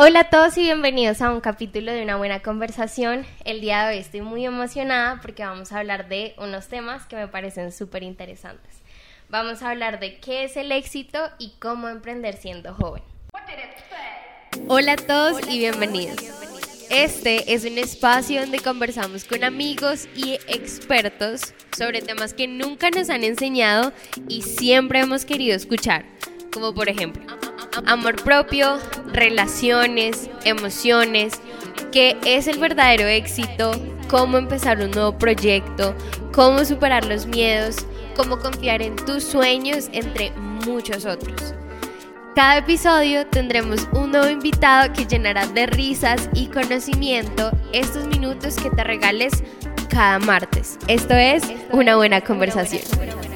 Hola a todos y bienvenidos a un capítulo de una buena conversación. El día de hoy estoy muy emocionada porque vamos a hablar de unos temas que me parecen súper interesantes. Vamos a hablar de qué es el éxito y cómo emprender siendo joven. Hola a todos y bienvenidos. Este es un espacio donde conversamos con amigos y expertos sobre temas que nunca nos han enseñado y siempre hemos querido escuchar, como por ejemplo amor propio, relaciones, emociones, qué es el verdadero éxito, cómo empezar un nuevo proyecto, cómo superar los miedos, cómo confiar en tus sueños, entre muchos otros. Cada episodio tendremos un nuevo invitado que llenará de risas y conocimiento estos minutos que te regales cada martes. Esto es una buena conversación.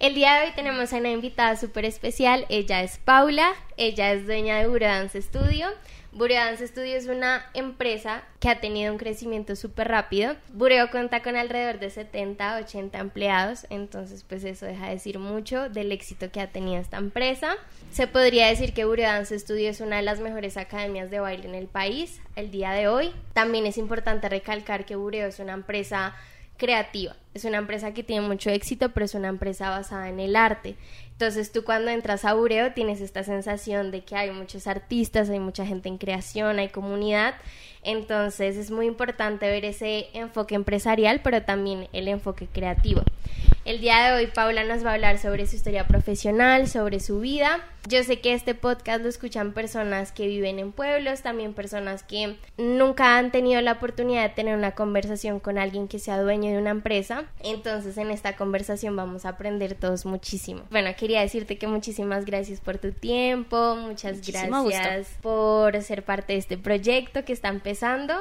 El día de hoy tenemos a una invitada súper especial. Ella es Paula, ella es dueña de Buredance Studio. Buredance Studio es una empresa que ha tenido un crecimiento súper rápido. Bureo cuenta con alrededor de 70, 80 empleados, entonces pues eso deja de decir mucho del éxito que ha tenido esta empresa. Se podría decir que Buredance Studio es una de las mejores academias de baile en el país el día de hoy. También es importante recalcar que Bureo es una empresa creativa. Es una empresa que tiene mucho éxito, pero es una empresa basada en el arte. Entonces tú cuando entras a Bureo tienes esta sensación de que hay muchos artistas, hay mucha gente en creación, hay comunidad. Entonces es muy importante ver ese enfoque empresarial, pero también el enfoque creativo. El día de hoy Paula nos va a hablar sobre su historia profesional, sobre su vida. Yo sé que este podcast lo escuchan personas que viven en pueblos, también personas que nunca han tenido la oportunidad de tener una conversación con alguien que sea dueño de una empresa. Entonces en esta conversación vamos a aprender todos muchísimo. Bueno, quería decirte que muchísimas gracias por tu tiempo, muchas gracias por ser parte de este proyecto que está empezando.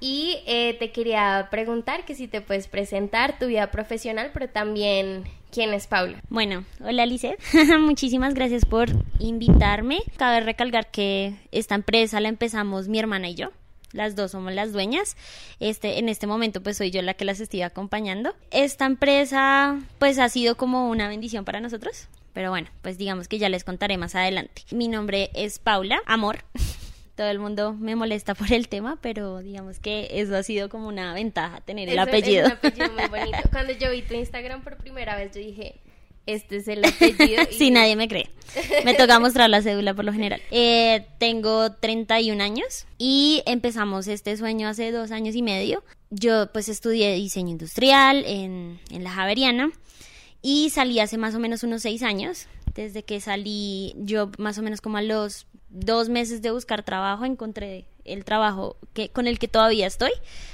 Y eh, te quería preguntar que si te puedes presentar tu vida profesional, pero también quién es Paula. Bueno, hola Lizeth, muchísimas gracias por invitarme. Cabe recalcar que esta empresa la empezamos mi hermana y yo. Las dos somos las dueñas. Este, en este momento, pues soy yo la que las estoy acompañando. Esta empresa, pues ha sido como una bendición para nosotros. Pero bueno, pues digamos que ya les contaré más adelante. Mi nombre es Paula, amor. todo el mundo me molesta por el tema, pero digamos que eso ha sido como una ventaja tener el apellido. Es un apellido muy bonito. Cuando yo vi tu Instagram por primera vez, yo dije, este es el apellido. Y... sí, nadie me cree. Me toca mostrar la cédula por lo general. Eh, tengo 31 años y empezamos este sueño hace dos años y medio. Yo pues estudié diseño industrial en, en la Javeriana y salí hace más o menos unos seis años. Desde que salí, yo más o menos como a los dos meses de buscar trabajo encontré el trabajo que, con el que todavía estoy,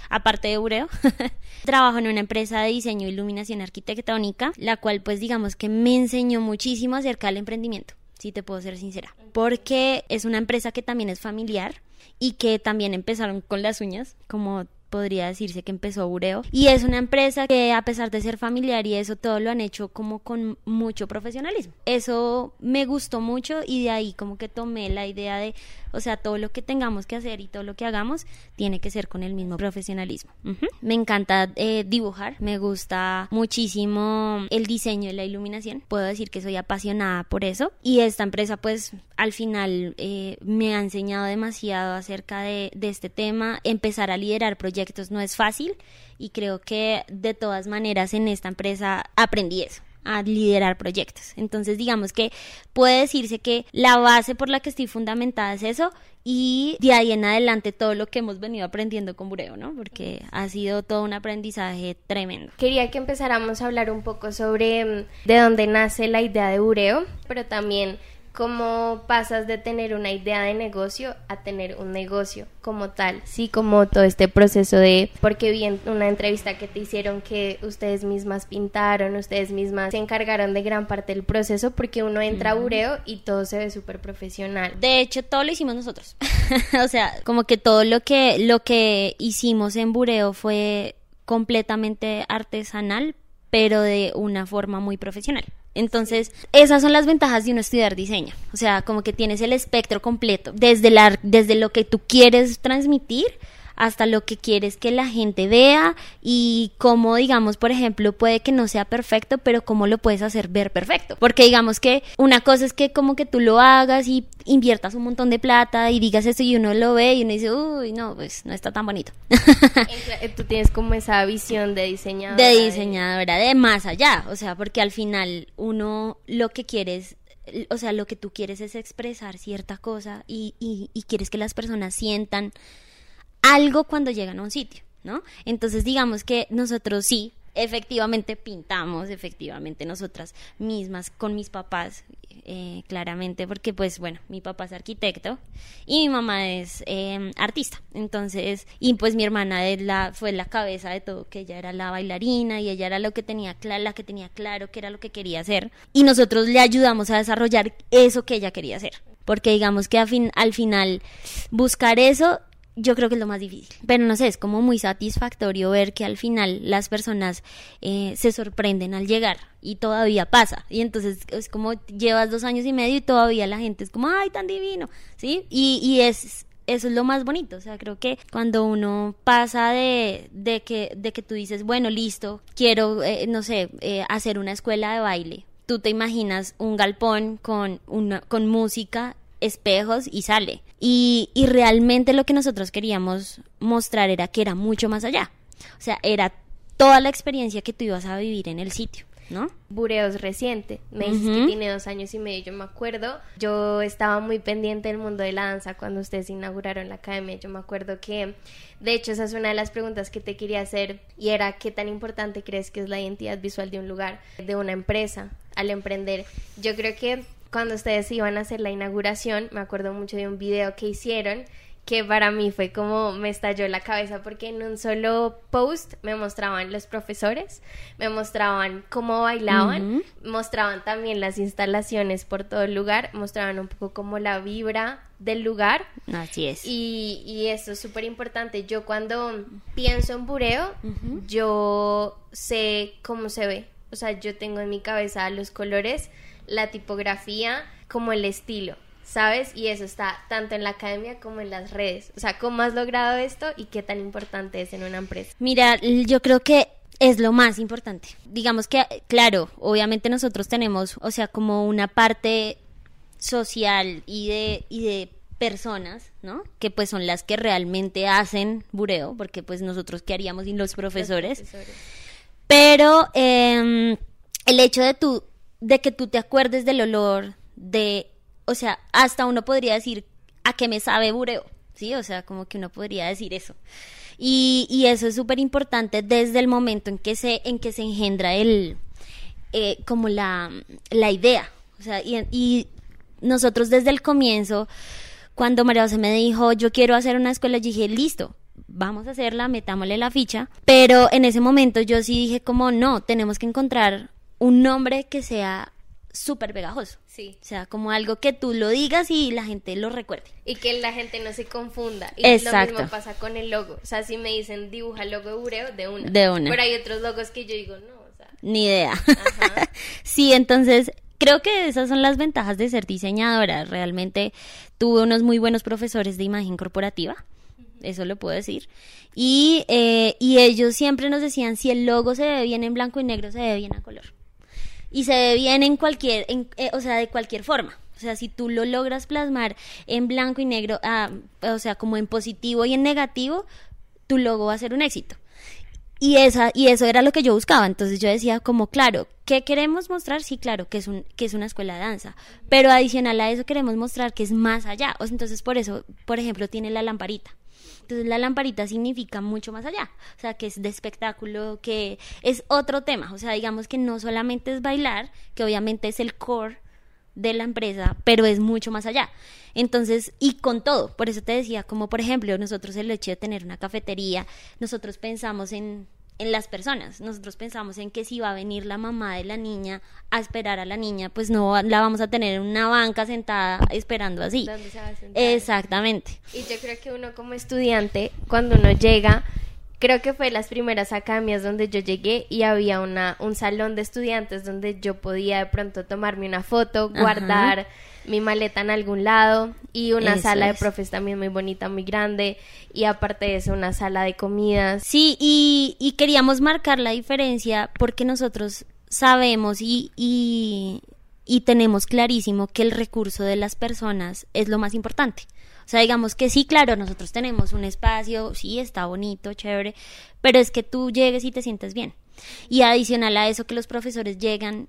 aparte de Bureo. Trabajo en una empresa de diseño e iluminación arquitectónica, la cual pues digamos que me enseñó muchísimo acerca del emprendimiento, si te puedo ser sincera, porque es una empresa que también es familiar y que también empezaron con las uñas, como podría decirse que empezó Bureo. Y es una empresa que a pesar de ser familiar y eso todo lo han hecho como con mucho profesionalismo. Eso me gustó mucho y de ahí como que tomé la idea de, o sea, todo lo que tengamos que hacer y todo lo que hagamos tiene que ser con el mismo profesionalismo. Me encanta eh, dibujar, me gusta muchísimo el diseño y la iluminación. Puedo decir que soy apasionada por eso. Y esta empresa pues al final eh, me ha enseñado demasiado acerca de, de este tema. Empezar a liderar proyectos no es fácil y creo que de todas maneras en esta empresa aprendí eso a liderar proyectos. Entonces, digamos que puede decirse que la base por la que estoy fundamentada es eso y de ahí en adelante todo lo que hemos venido aprendiendo con Bureo, ¿no? Porque ha sido todo un aprendizaje tremendo. Quería que empezáramos a hablar un poco sobre mm, de dónde nace la idea de Bureo, pero también cómo pasas de tener una idea de negocio a tener un negocio como tal, sí, como todo este proceso de, porque vi en una entrevista que te hicieron que ustedes mismas pintaron, ustedes mismas se encargaron de gran parte del proceso porque uno entra a Bureo y todo se ve súper profesional. De hecho, todo lo hicimos nosotros. o sea, como que todo lo que, lo que hicimos en Bureo fue completamente artesanal, pero de una forma muy profesional. Entonces, esas son las ventajas de uno estudiar diseño. O sea, como que tienes el espectro completo, desde, la, desde lo que tú quieres transmitir hasta lo que quieres que la gente vea y cómo, digamos, por ejemplo, puede que no sea perfecto, pero cómo lo puedes hacer ver perfecto. Porque digamos que una cosa es que como que tú lo hagas y inviertas un montón de plata y digas esto y uno lo ve y uno dice, uy, no, pues no está tan bonito. tú tienes como esa visión de diseñadora. De diseñadora, de más allá, o sea, porque al final uno lo que quiere es o sea, lo que tú quieres es expresar cierta cosa y, y, y quieres que las personas sientan algo cuando llegan a un sitio, ¿no? Entonces digamos que nosotros sí, efectivamente pintamos, efectivamente nosotras mismas con mis papás, eh, claramente, porque pues bueno, mi papá es arquitecto y mi mamá es em, artista, entonces, y pues mi hermana es la, fue la cabeza de todo, que ella era la bailarina y ella era lo que tenía la que tenía claro que era lo que quería hacer, y nosotros le ayudamos a desarrollar eso que ella quería hacer. Porque digamos que al final buscar eso yo creo que es lo más difícil. Pero no sé, es como muy satisfactorio ver que al final las personas eh, se sorprenden al llegar y todavía pasa. Y entonces es como llevas dos años y medio y todavía la gente es como, ay, tan divino, ¿sí? Y, y es, eso es lo más bonito. O sea, creo que cuando uno pasa de, de, que, de que tú dices, bueno, listo, quiero, eh, no sé, eh, hacer una escuela de baile. Tú te imaginas un galpón con, una, con música espejos y sale. Y, y realmente lo que nosotros queríamos mostrar era que era mucho más allá. O sea, era toda la experiencia que tú ibas a vivir en el sitio. ¿no? Bureos reciente, me dices que tiene dos años y medio, yo me acuerdo, yo estaba muy pendiente del mundo de la danza cuando ustedes inauguraron la academia, yo me acuerdo que, de hecho, esa es una de las preguntas que te quería hacer y era qué tan importante crees que es la identidad visual de un lugar, de una empresa, al emprender. Yo creo que cuando ustedes iban a hacer la inauguración, me acuerdo mucho de un video que hicieron que para mí fue como me estalló la cabeza porque en un solo post me mostraban los profesores, me mostraban cómo bailaban, mostraban también las instalaciones por todo el lugar, mostraban un poco como la vibra del lugar. Así es. Y, y eso es súper importante. Yo cuando pienso en bureo, yo sé cómo se ve. O sea, yo tengo en mi cabeza los colores la tipografía como el estilo, ¿sabes? Y eso está tanto en la academia como en las redes. O sea, ¿cómo has logrado esto y qué tan importante es en una empresa? Mira, yo creo que es lo más importante. Digamos que, claro, obviamente nosotros tenemos, o sea, como una parte social y de, y de personas, ¿no? Que pues son las que realmente hacen bureo, porque pues nosotros qué haríamos sin los profesores. Pero eh, el hecho de tú de que tú te acuerdes del olor, de, o sea, hasta uno podría decir a qué me sabe bureo, ¿sí? O sea, como que uno podría decir eso. Y, y eso es súper importante desde el momento en que se, en que se engendra el, eh, como la, la idea. O sea, y, nosotros desde el comienzo, cuando María José me dijo, yo quiero hacer una escuela, dije, listo, vamos a hacerla, metámosle la ficha. Pero en ese momento yo sí dije como, no, tenemos que encontrar un nombre que sea súper pegajoso. Sí. O sea, como algo que tú lo digas y la gente lo recuerde. Y que la gente no se confunda. Y Exacto. lo mismo pasa con el logo. O sea, si me dicen dibuja el logo de Bureo, de una. De una. Pero hay otros logos que yo digo, no, o sea. Ni idea. sí, entonces creo que esas son las ventajas de ser diseñadora. Realmente tuve unos muy buenos profesores de imagen corporativa. Eso lo puedo decir. Y, eh, y ellos siempre nos decían, si el logo se ve bien en blanco y negro, se ve bien a color y se ve bien en cualquier, en, eh, o sea, de cualquier forma. O sea, si tú lo logras plasmar en blanco y negro, ah, o sea, como en positivo y en negativo, tu logo va a ser un éxito. Y, esa, y eso era lo que yo buscaba. Entonces yo decía como, claro, ¿qué queremos mostrar? Sí, claro, que es, un, que es una escuela de danza. Pero adicional a eso queremos mostrar que es más allá. O sea, entonces por eso, por ejemplo, tiene la lamparita. Entonces la lamparita significa mucho más allá, o sea, que es de espectáculo, que es otro tema, o sea, digamos que no solamente es bailar, que obviamente es el core de la empresa, pero es mucho más allá. Entonces, y con todo, por eso te decía, como por ejemplo, nosotros el hecho de tener una cafetería, nosotros pensamos en en las personas. Nosotros pensamos en que si va a venir la mamá de la niña a esperar a la niña, pues no la vamos a tener en una banca sentada esperando así. ¿Dónde se va a Exactamente. Y yo creo que uno como estudiante, cuando uno llega, creo que fue las primeras academias donde yo llegué y había una, un salón de estudiantes donde yo podía de pronto tomarme una foto, guardar mi maleta en algún lado y una sala de profes también muy bonita, muy grande y aparte de eso una sala de comidas. Sí, y, y queríamos marcar la diferencia porque nosotros sabemos y, y, y tenemos clarísimo que el recurso de las personas es lo más importante. O sea, digamos que sí, claro, nosotros tenemos un espacio, sí, está bonito, chévere, pero es que tú llegues y te sientes bien. Y adicional a eso que los profesores llegan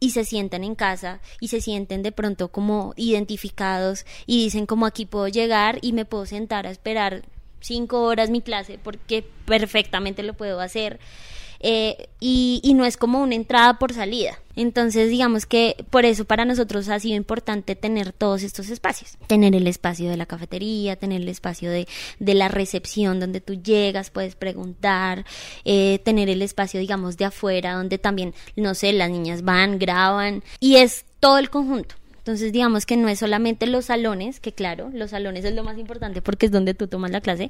y se sienten en casa y se sienten de pronto como identificados y dicen como aquí puedo llegar y me puedo sentar a esperar cinco horas mi clase porque perfectamente lo puedo hacer eh, y, y, no es como una entrada por salida. Entonces, digamos que por eso para nosotros ha sido importante tener todos estos espacios. Tener el espacio de la cafetería, tener el espacio de, de la recepción donde tú llegas, puedes preguntar, eh, tener el espacio, digamos, de afuera donde también, no sé, las niñas van, graban y es todo el conjunto. Entonces, digamos que no es solamente los salones, que claro, los salones es lo más importante porque es donde tú tomas la clase,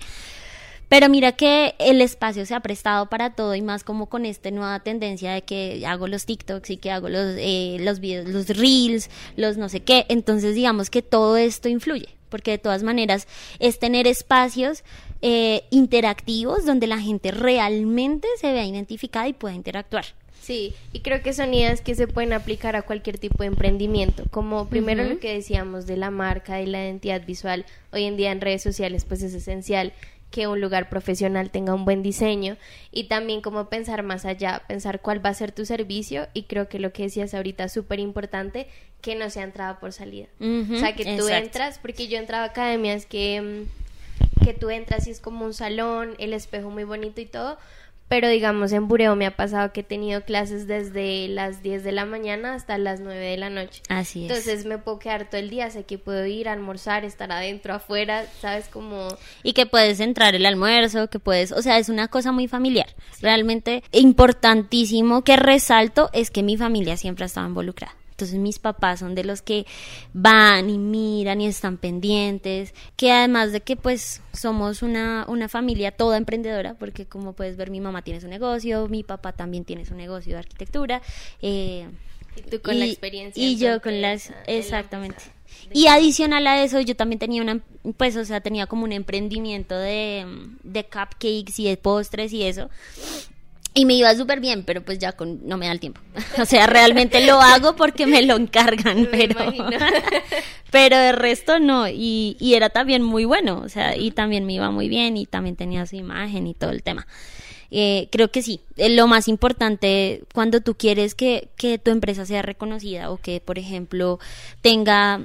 pero mira que el espacio se ha prestado para todo y más como con esta nueva tendencia de que hago los TikToks y que hago los, eh, los videos, los reels, los no sé qué. Entonces digamos que todo esto influye, porque de todas maneras es tener espacios eh, interactivos donde la gente realmente se vea identificada y pueda interactuar. Sí, y creo que son ideas que se pueden aplicar a cualquier tipo de emprendimiento, como primero lo que decíamos de la marca, y la identidad visual, hoy en día en redes sociales pues es esencial que un lugar profesional tenga un buen diseño y también como pensar más allá, pensar cuál va a ser tu servicio y creo que lo que decías ahorita es súper importante, que no sea entrada por salida. o sea, que tú entras, porque yo he entrado a academias que, mm, que tú entras y es como un salón, el espejo muy bonito y todo, pero digamos en Bureo me ha pasado que he tenido clases desde las 10 de la mañana hasta las 9 de la noche. Así es. Entonces me puedo quedar todo el día, sé que puedo ir a almorzar, estar adentro, afuera, ¿sabes? Como... Y que puedes entrar el almuerzo, que puedes, o sea, es una cosa muy familiar. Realmente importantísimo que resalto es que mi familia siempre ha estado involucrada. Entonces mis papás son de los que van y miran y están pendientes, que además de que pues somos una, una familia toda emprendedora, porque como puedes ver mi mamá tiene su negocio, mi papá también tiene su negocio de arquitectura. Eh, y tú con la experiencia. Y yo con las... Exactamente. Y adicional a eso, yo también tenía una, pues, o sea, tenía como un emprendimiento de, de cupcakes y de postres y eso. Y me iba súper bien, pero pues ya con, no me da el tiempo. O sea, realmente lo hago porque me lo encargan, pero, pero de resto no. Y, y era también muy bueno, o sea, y también me iba muy bien y también tenía su imagen y todo el tema. Eh, creo que sí, eh, lo más importante cuando tú quieres que, que tu empresa sea reconocida o que, por ejemplo, tenga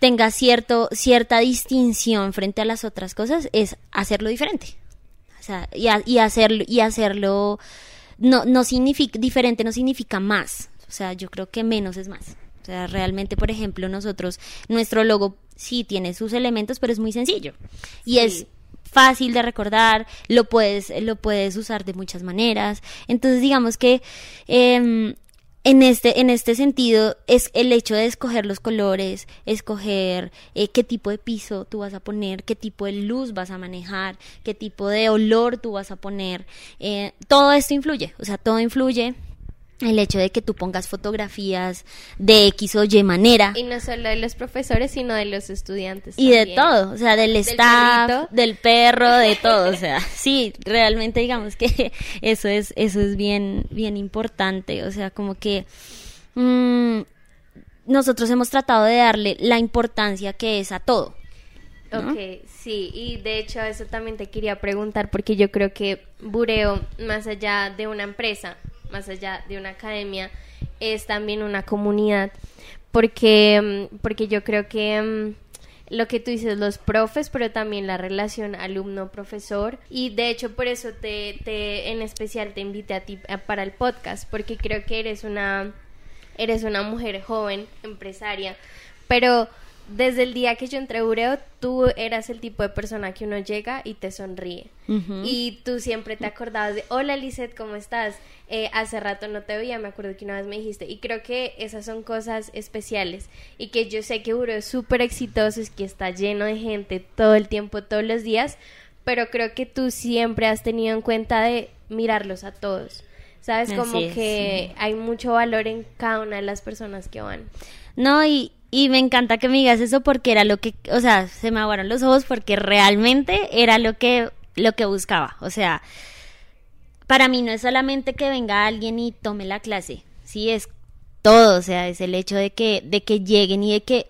tenga cierto, cierta distinción frente a las otras cosas es hacerlo diferente y, y, hacerlo, y hacerlo no, no significa, diferente no significa más. O sea, yo creo que menos es más. O sea, realmente, por ejemplo, nosotros, nuestro logo sí tiene sus elementos, pero es muy sencillo. Y es fácil de recordar, lo puedes, lo puedes usar de muchas maneras. Entonces, digamos que eh, en este, en este sentido es el hecho de escoger los colores, escoger eh, qué tipo de piso tú vas a poner, qué tipo de luz vas a manejar, qué tipo de olor tú vas a poner. Eh, todo esto influye, o sea, todo influye el hecho de que tú pongas fotografías de X o Y manera. Y no solo de los profesores, sino de los estudiantes. Y de todo, o sea, del, staff, del perro, de todo, o sea, sí, realmente digamos que eso es, eso es bien, bien importante, o sea, como que mm, nosotros hemos tratado de darle la importancia que es a todo. Ok, sí, y de hecho eso también te quería preguntar porque yo creo que Bureo, más allá de una empresa, más allá de una academia, es también una comunidad, porque, mm, porque yo creo que mm, lo que tú dices, los profes, pero también la relación alumno-profesor. Y de hecho, por eso te, te, en especial te invité a ti para el podcast, porque creo que eres una, eres una mujer joven, empresaria, pero desde el día que yo entré a Ureo, tú eras el tipo de persona que uno llega y te sonríe. Y tú siempre te acordabas de, hola Lizeth, ¿cómo estás? Eh, hace rato no te veía, me acuerdo que una vez me dijiste. Y creo que esas son cosas especiales. Y que yo sé que Ureo es súper exitoso, es que está lleno de gente todo el tiempo, todos los días. pero creo que tú siempre has tenido en cuenta de mirarlos a todos. Sabes, como es, que hay mucho valor en cada una de las personas que van. No, y, y me encanta que me digas eso porque era lo que, o sea, se me aguaron los ojos porque realmente era lo que, lo que buscaba. O sea, para mí no es solamente que venga alguien y tome la clase, sí, es todo, o sea, es el hecho de que, de que lleguen y de que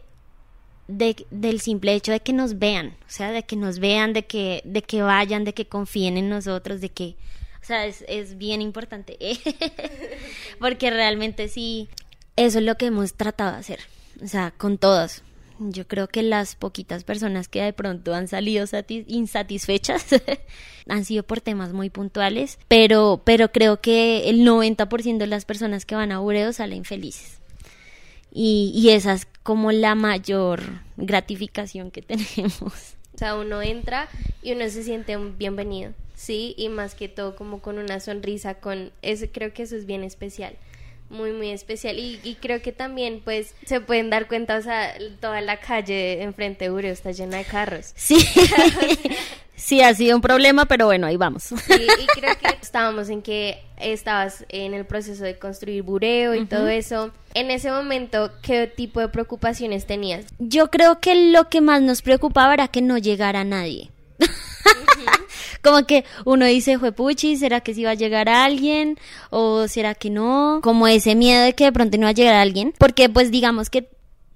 de, del simple hecho de que nos vean, o sea, de que nos vean, de que, de que vayan, de que confíen en nosotros, de que, o sea, es, es bien importante, porque realmente sí, eso es lo que hemos tratado de hacer, o sea, con todos. Yo creo que las poquitas personas que de pronto han salido satis- insatisfechas han sido por temas muy puntuales, pero, pero creo que el 90% de las personas que van a Bureo salen felices. Y, y esa es como la mayor gratificación que tenemos. O sea, uno entra y uno se siente un bienvenido, ¿sí? Y más que todo como con una sonrisa, con eso creo que eso es bien especial, muy, muy especial. Y, y creo que también, pues, se pueden dar cuenta, o sea, toda la calle enfrente de Bureo está llena de carros. Sí, sí ha sido un problema, pero bueno, ahí vamos. Sí, y creo que estábamos en que estabas en el proceso de construir bureo y todo eso. En ese momento, ¿qué tipo de preocupaciones tenías? Yo creo que lo que más nos preocupaba era que no llegara nadie. Como que uno dice, juepuchi, ¿será que sí va a llegar alguien? ¿O será que no? Como ese miedo de que de pronto no va a llegar alguien. Porque pues digamos que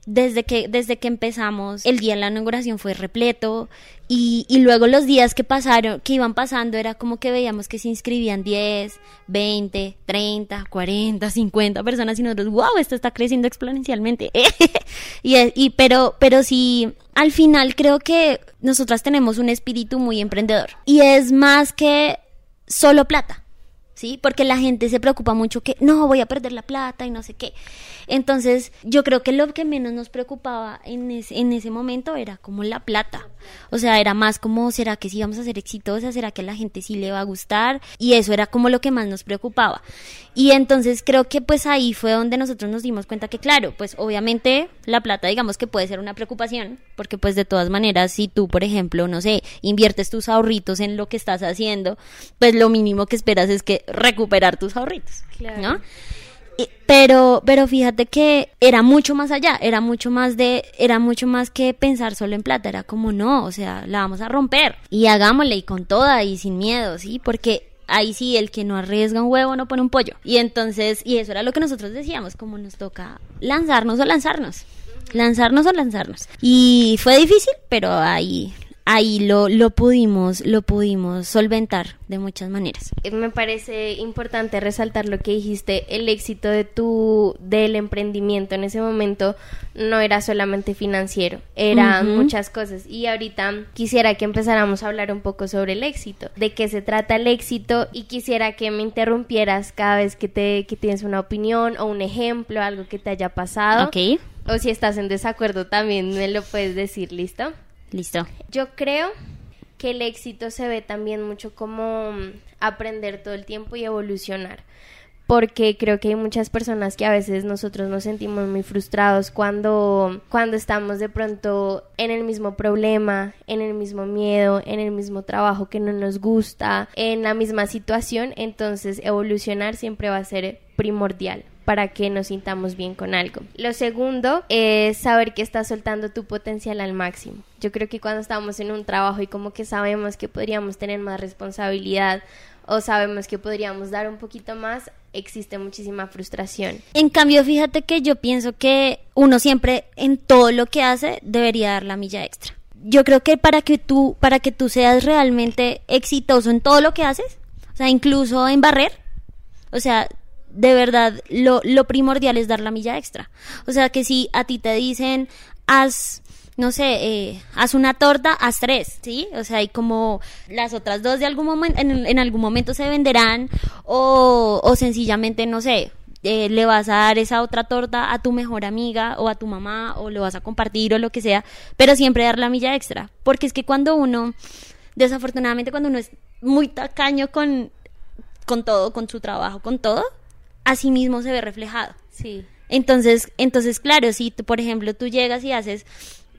desde que, desde que empezamos, el día de la inauguración fue repleto y, y luego los días que pasaron, que iban pasando, era como que veíamos que se inscribían 10, 20, 30, 40, 50 personas y nosotros, wow, esto está creciendo exponencialmente. y, y, pero, pero sí, al final creo que nosotras tenemos un espíritu muy emprendedor y es más que solo plata. ¿Sí? Porque la gente se preocupa mucho que no, voy a perder la plata y no sé qué. Entonces, yo creo que lo que menos nos preocupaba en ese, en ese momento era como la plata. O sea, era más como, ¿será que sí vamos a ser exitosas? ¿Será que a la gente sí le va a gustar? Y eso era como lo que más nos preocupaba. Y entonces creo que pues ahí fue donde nosotros nos dimos cuenta que claro, pues obviamente la plata digamos que puede ser una preocupación, porque pues de todas maneras si tú, por ejemplo, no sé, inviertes tus ahorritos en lo que estás haciendo, pues lo mínimo que esperas es que recuperar tus ahorritos, Claro. ¿no? Y- pero pero fíjate que era mucho más allá era mucho más de era mucho más que pensar solo en plata era como no o sea la vamos a romper. Y hagámosle y con toda y sin miedo sí porque ahí sí el que no arriesga un huevo no pone un pollo. Y entonces y eso era lo que nosotros decíamos como nos toca lanzarnos o lanzarnos. Lanzarnos o lanzarnos. Y fue difícil pero ahí ahí lo lo pudimos lo pudimos solventar de muchas maneras Me parece importante resaltar lo que dijiste, el éxito de tu del emprendimiento en ese momento no era solamente financiero, eran muchas cosas y ahorita quisiera que empezáramos a hablar un poco sobre el éxito, de qué se trata el éxito y quisiera que me interrumpieras cada vez que te que tienes una opinión o un ejemplo, algo que te haya pasado. ok O si estás en desacuerdo también me lo puedes decir, ¿listo? Listo Yo creo que el éxito se ve también mucho como mm, aprender todo el tiempo y evolucionar. Porque creo que hay muchas personas que a veces nosotros nos sentimos muy frustrados cuando, cuando estamos de pronto en el mismo problema, en el mismo miedo, en el mismo trabajo que no nos gusta, en la misma situación. Entonces evolucionar siempre va a ser primordial para que nos sintamos bien con algo. Lo segundo es saber que estás soltando tu potencial al máximo. Yo creo que cuando estamos en un trabajo y como que sabemos que podríamos tener más responsabilidad o sabemos que podríamos dar un poquito más, existe muchísima frustración. En cambio, fíjate que yo pienso que uno siempre en todo lo que hace debería dar la milla extra. Yo creo que para que tú, para que tú seas realmente exitoso en todo lo que haces, o sea, incluso en barrer, o sea, de verdad, lo, lo primordial es dar la milla extra. O sea, que si a ti te dicen, haz, no sé, eh, haz una torta, haz tres, ¿sí? O sea, y como las otras dos de algún momento, en, algún momento se venderán, o, o sencillamente, no sé, eh, le vas a dar esa otra torta a tu mejor amiga o a tu mamá o lo vas a compartir o lo que sea, pero siempre dar la milla extra, porque es que cuando uno, desafortunadamente cuando uno es muy tacaño con, con todo, con su trabajo, con todo, así mismo se ve reflejado. Sí. Entonces, entonces claro, si tú, por ejemplo tú llegas y haces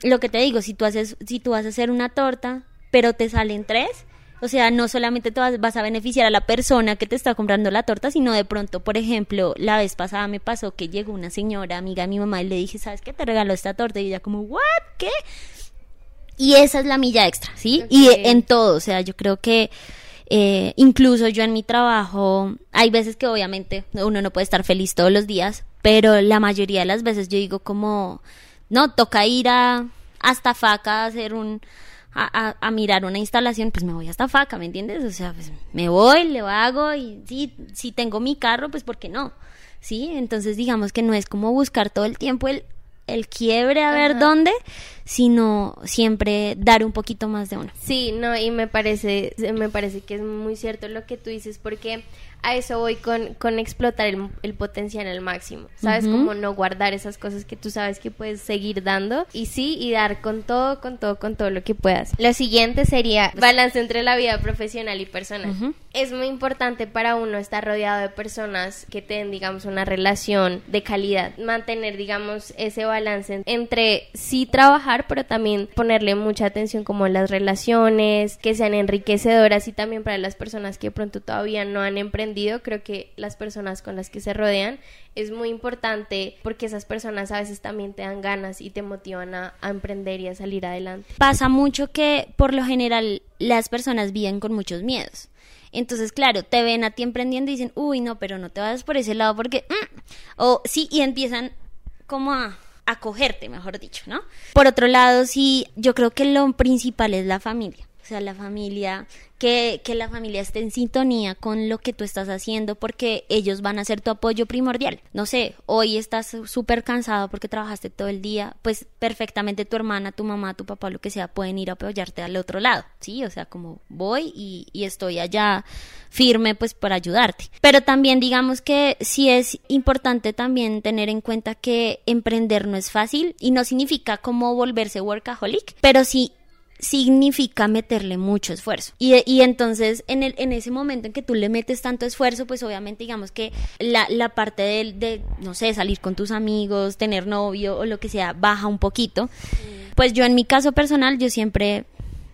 lo que te digo, si tú haces, si tú vas a hacer una torta, pero te salen tres, O sea, no solamente te vas, vas, a beneficiar a la persona que te está comprando la torta, sino de pronto, por ejemplo, la vez pasada me pasó que llegó una señora, amiga de mi mamá, y le dije, ¿sabes qué? Te regaló esta torta. Y ella como, ¿what? ¿Qué? Y esa es la milla extra, ¿sí? Y en todo, o sea, yo creo que eh, incluso yo en mi trabajo, hay veces que obviamente uno no puede estar feliz todos los días, pero la mayoría de las veces yo digo como, no, toca ir a hasta Faca a hacer un, a, a, mirar una instalación, pues me voy hasta Faca, ¿me entiendes? O sea, pues me voy, le hago y sí, si tengo mi carro, pues ¿por qué no? Sí, entonces digamos que no es como buscar todo el tiempo el, el quiebre a ver dónde, sino siempre dar un poquito más de uno. Sí, no, y me parece, me parece que es muy cierto lo que tú dices, porque a eso voy con, con explotar el, potencial al máximo, ¿sabes? Como no guardar esas cosas que tú sabes que puedes seguir dando y sí, y dar con todo, con todo, con todo lo que puedas. Lo siguiente sería balance entre la vida profesional y personal. Es muy importante para uno estar rodeado de personas que tengan, digamos, una relación de calidad, mantener, digamos, ese balance entre sí trabajar, pero también ponerle mucha atención como las relaciones, que sean enriquecedoras y también para las personas que pronto todavía no han emprendido creo que las personas con las que se rodean es muy importante porque esas personas a veces también te dan ganas y te motivan a, emprender y a salir adelante. Pasa mucho que por lo general las personas viven con muchos miedos. Entonces, claro, te ven a ti emprendiendo y dicen, uy, no, pero no te vayas por ese lado porque... Mm", o sí, y empiezan como a acogerte, mejor dicho, ¿no? Por otro lado, sí, yo creo que lo principal es la familia. O sea, la familia, que, que, la familia esté en sintonía con lo que tú estas haciendo porque ellos van a ser tu apoyo primordial. No sé, hoy estás súper cansado porque trabajaste todo el día, pues perfectamente tu hermana, tu mamá, tu papá, lo que sea, pueden ir a apoyarte al otro lado, ¿sí? O sea, como voy y, y estoy allá firme pues para ayudarte. Pero también digamos que sí es importante también tener en cuenta que emprender no es fácil y no significa como volverse workaholic, pero sí significa meterle mucho esfuerzo. Y, y entonces, en, el, en ese momento en que tú le metes tanto esfuerzo, pues obviamente digamos que la, la parte de, de, no sé, salir con tus amigos, tener novio o lo que sea, baja un poquito. Pues yo en mi caso personal, yo siempre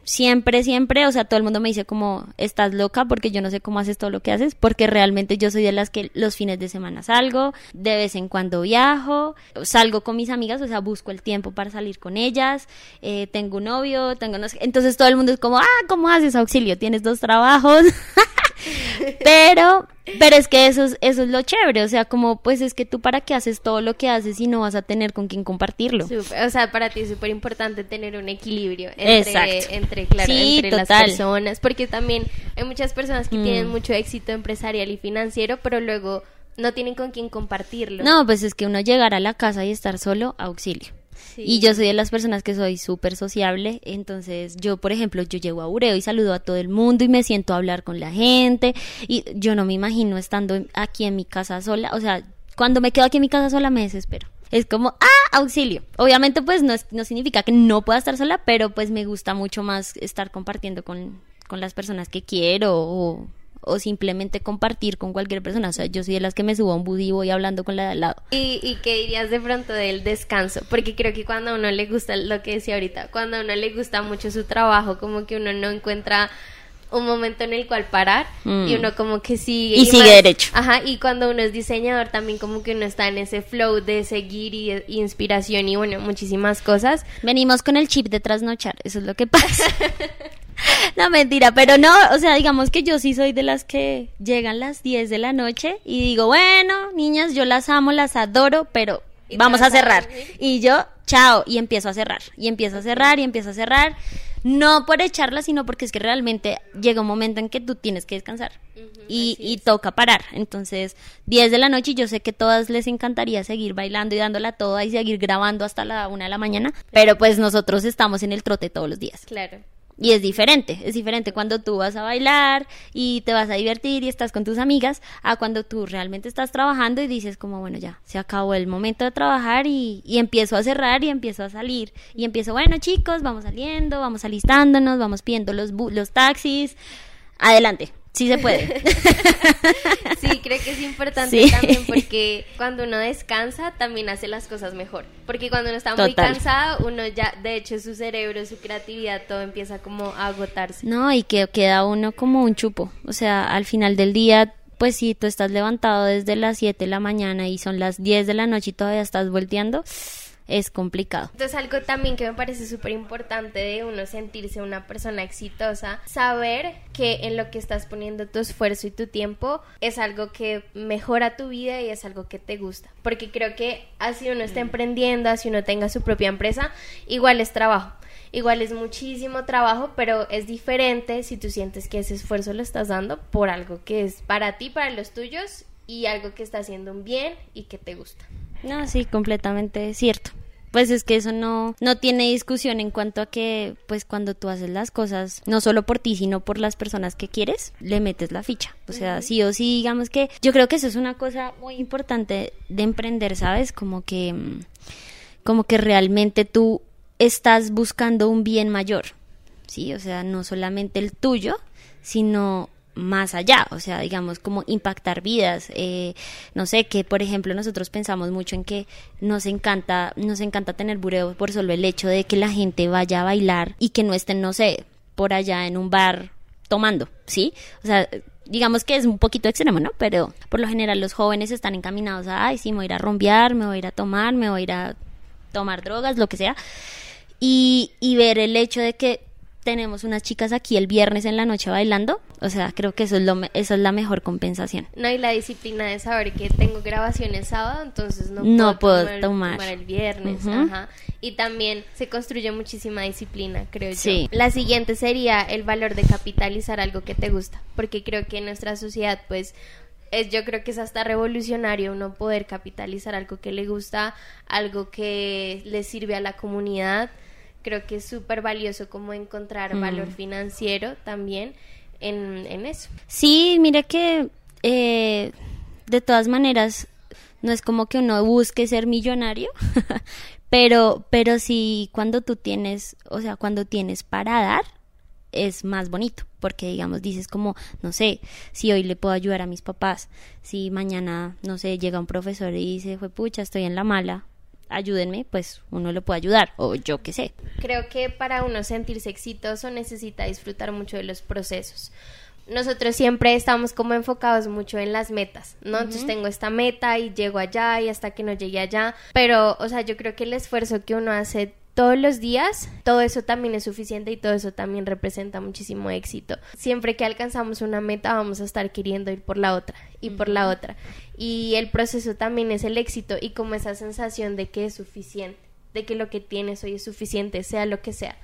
siempre, siempre, o sea, todo el mundo me dice como, estás loca porque yo no sé cómo haces todo lo que haces, porque realmente yo soy de las que los fines de semana salgo, de vez en cuando viajo, salgo con mis amigas, o sea, busco el tiempo para salir con ellas, eh, tengo un novio, tengo no entonces todo el mundo es como, ah, ¿cómo haces auxilio? ¿Tienes dos trabajos? pero, pero es que eso es, eso es lo chévere, o sea, como pues es que tú para qué haces todo lo que haces y no vas a tener con quién compartirlo. o sea, para ti es súper importante tener un equilibrio entre, entre, claro, entre las personas, porque también hay muchas personas que tienen mm. mucho éxito empresarial y financiero, pero luego no tienen con quién compartirlo. No, pues es que uno llegar a la casa y estar solo, auxilio. Y yo soy de las personas que soy súper sociable, entonces yo, por ejemplo, yo llego a Ureo y saludo a todo el mundo y me siento a hablar con la gente y yo no me imagino estando aquí en mi casa sola, o sea, cuando me quedo aquí en mi casa sola me desespero. Es como, ah, auxilio. Obviamente pues no, no significa que no pueda estar sola, pero pues me gusta mucho más estar compartiendo con, con las personas que quiero o o simplemente compartir con cualquier persona. O sea, yo soy de las que me subo a un bus y voy hablando con la de al lado. ¿Y, ¿Y qué dirías de pronto del descanso? Porque creo que cuando a uno le gusta, lo que decía ahorita, cuando a uno le gusta mucho su trabajo, como que uno no encuentra un momento en el cual parar y mm. uno como que sigue y, sigue derecho ajá y cuando uno es diseñador también como que uno está en ese flow de seguir y, y inspiración y bueno muchísimas cosas venimos con el chip de trasnochar eso es lo que pasa no, mentira, pero no, o sea, digamos que yo sí soy de las que llegan las 10 de la noche y digo, bueno, niñas, yo las amo, las adoro, pero vamos a cerrar. Y yo, chao, y empiezo a cerrar, y empiezo a cerrar, y empiezo a cerrar. No por echarla, sino porque es que realmente llega un momento en que tú tienes que descansar y, y toca parar. Entonces, 10 de la noche y yo sé que todas les encantaría seguir bailando y dándola toda y seguir grabando hasta la una de la mañana, pero pues nosotros estamos en el trote todos los días. Claro. Y es diferente, es diferente cuando tú vas a bailar y te vas a divertir y estás con tus amigas a cuando tú realmente estás trabajando y dices como, bueno, ya, se acabó el momento de trabajar y, y empiezo a cerrar y empiezo a salir. Y empiezo, bueno chicos, vamos saliendo, vamos alistándonos, vamos pidiendo los, los taxis, adelante. Sí se puede. sí, creo que es importante también porque cuando uno descansa también hace las cosas mejor. Porque cuando uno está muy cansado, uno ya, de hecho, su cerebro, su creatividad, todo empieza como a agotarse. No, y que queda uno como un chupo. O sea, al final del día pues si tú estás levantado desde las 7 de la mañana y son las 10 de la noche y todavía estás volteando, es complicado. Entonces algo también que me parece súper importante de uno sentirse una persona exitosa, saber que en lo que estás poniendo tu esfuerzo y tu tiempo es algo que mejora tu vida y es algo que te gusta. Porque creo que así uno esté emprendiendo, así uno tenga su propia empresa, igual es trabajo. Igual es muchísimo trabajo, pero es diferente si tú sientes que ese esfuerzo lo estás dando por algo que es para ti, para los tuyos y algo que está haciendo un bien y que te gusta. No, sí, completamente cierto. Pues es que eso no, no tiene discusión en cuanto a que, pues cuando tú haces las cosas, no solo por ti, sino por las personas que quieres, le metes la ficha. O sea, sí o sí, digamos que yo creo que eso es una cosa muy importante de emprender, ¿sabes? Como que, como que realmente tú estás buscando un bien mayor, ¿sí? O sea, no solamente el tuyo, sino más allá, o sea, digamos, como impactar vidas. Eh, no sé, que por ejemplo nosotros pensamos mucho en que nos encanta, nos encanta tener bureo por solo el hecho de que la gente vaya a bailar y que no estén, no sé, por allá en un bar tomando, ¿sí? O sea, digamos que es un poquito extremo, ¿no? Pero por lo general los jóvenes están encaminados a, ay, sí, me voy a ir a rompear, me voy a ir a tomar, me voy a ir a tomar drogas, lo que sea. Y, y ver el hecho de que tenemos unas chicas aquí el viernes en la noche bailando, o sea, creo que eso es lo eso es la mejor compensación. No, y la disciplina de saber que tengo grabación el sábado, entonces no, puedo, tomar, el viernes, ajá. Y también se construye muchísima disciplina, creo sí. yo. La siguiente sería el valor de capitalizar algo que te gusta, porque creo que en nuestra sociedad, pues, es, yo creo que es hasta revolucionario uno poder capitalizar algo que le gusta, algo que le sirve a la comunidad creo que es súper valioso como encontrar mm. valor financiero también en, en, eso. Sí, mira que eh, de todas maneras no es como que uno busque ser millonario, pero, pero sí cuando tú tienes, o sea, cuando tienes para dar, es más bonito, porque digamos, dices como, no sé, si hoy le puedo ayudar a mis papás, si mañana, no sé, llega un profesor y dice, fue pucha, estoy en la mala, ayúdenme, pues uno lo puede ayudar, o yo qué sé. Creo que para uno sentirse exitoso necesita disfrutar mucho de los procesos. Nosotros siempre estamos como enfocados mucho en las metas, ¿no? Entonces tengo esta meta y llego allá y hasta que no llegue allá, pero, o sea, yo creo que el esfuerzo que uno hace todos los días, todo eso también es suficiente y todo eso también representa muchísimo éxito. Siempre que alcanzamos una meta vamos a estar queriendo ir por la otra y por la otra. Y el proceso también es el éxito y como esa sensación de que es suficiente, de que lo que tienes hoy es suficiente, sea lo que sea,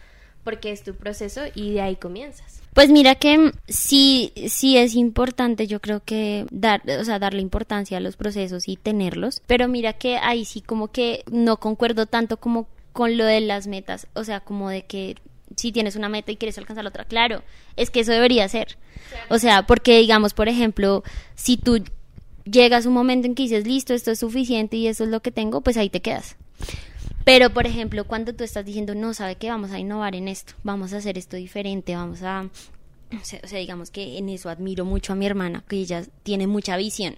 porque es tu proceso y de ahí comienzas. Pues mira que sí, sí es importante, yo creo que dar, o sea, darle importancia a los procesos y tenerlos, pero mira que ahí sí como que no concuerdo tanto como con lo de las metas, o sea, como de que si tienes una meta y quieres alcanzar la otra, claro, es que eso debería ser. O sea, porque digamos, por ejemplo, si tú llegas un momento en que dices, listo, esto es suficiente y eso es lo que tengo, pues ahí te quedas. Pero, por ejemplo, cuando tú estás diciendo, no, sabe que vamos a innovar en esto, vamos a hacer esto diferente, vamos a... O sea, digamos que en eso admiro mucho a mi hermana, que ella tiene mucha visión.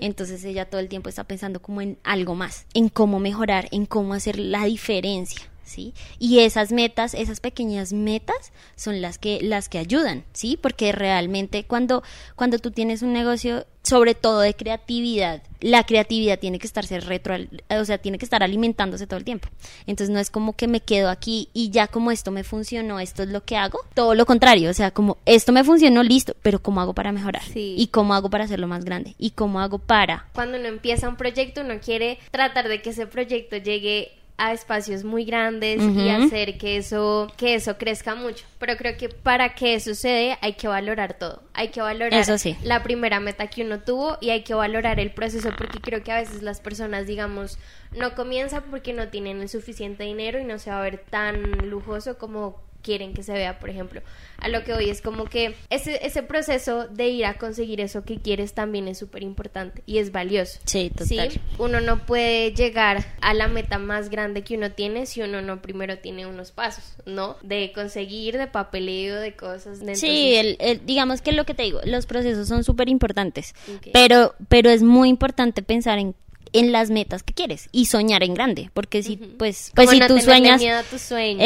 Entonces ella todo el tiempo está pensando como en algo más, en cómo mejorar, en cómo hacer la diferencia. ¿Sí? Y esas metas, esas pequeñas metas son las que las que ayudan, ¿sí? Porque realmente cuando cuando tú tienes un negocio sobre todo de creatividad, la creatividad tiene que estarse retro, o sea, tiene que estar alimentándose todo el tiempo. Entonces no es como que me quedo aquí y ya como esto me funcionó, esto es lo que hago. Todo lo contrario, o sea, como esto me funcionó, listo, pero ¿cómo hago para mejorar? ¿Y cómo hago para hacerlo más grande? ¿Y cómo hago para? Cuando uno empieza un proyecto, uno quiere tratar de que ese proyecto llegue a espacios muy grandes y hacer que eso que eso crezca mucho. Pero creo que para que eso suceda hay que valorar todo. Hay que valorar la primera meta que uno tuvo y hay que valorar el proceso porque creo que a veces las personas digamos no comienzan porque no tienen el suficiente dinero y no se va a ver tan lujoso como quieren que se vea, por ejemplo. A lo que hoy es como que ese, ese proceso de ir a conseguir eso que quieres también es súper importante y es valioso. Sí, total. Uno no puede llegar a la meta más grande que uno tiene si uno no primero tiene unos pasos, ¿no? De conseguir, de papeleo, de cosas. De sí, el, digamos que lo que te digo, los procesos son súper importantes, pero, pero es muy importante pensar en en las metas que quieres y soñar en grande, porque si pues pues si tú sueñas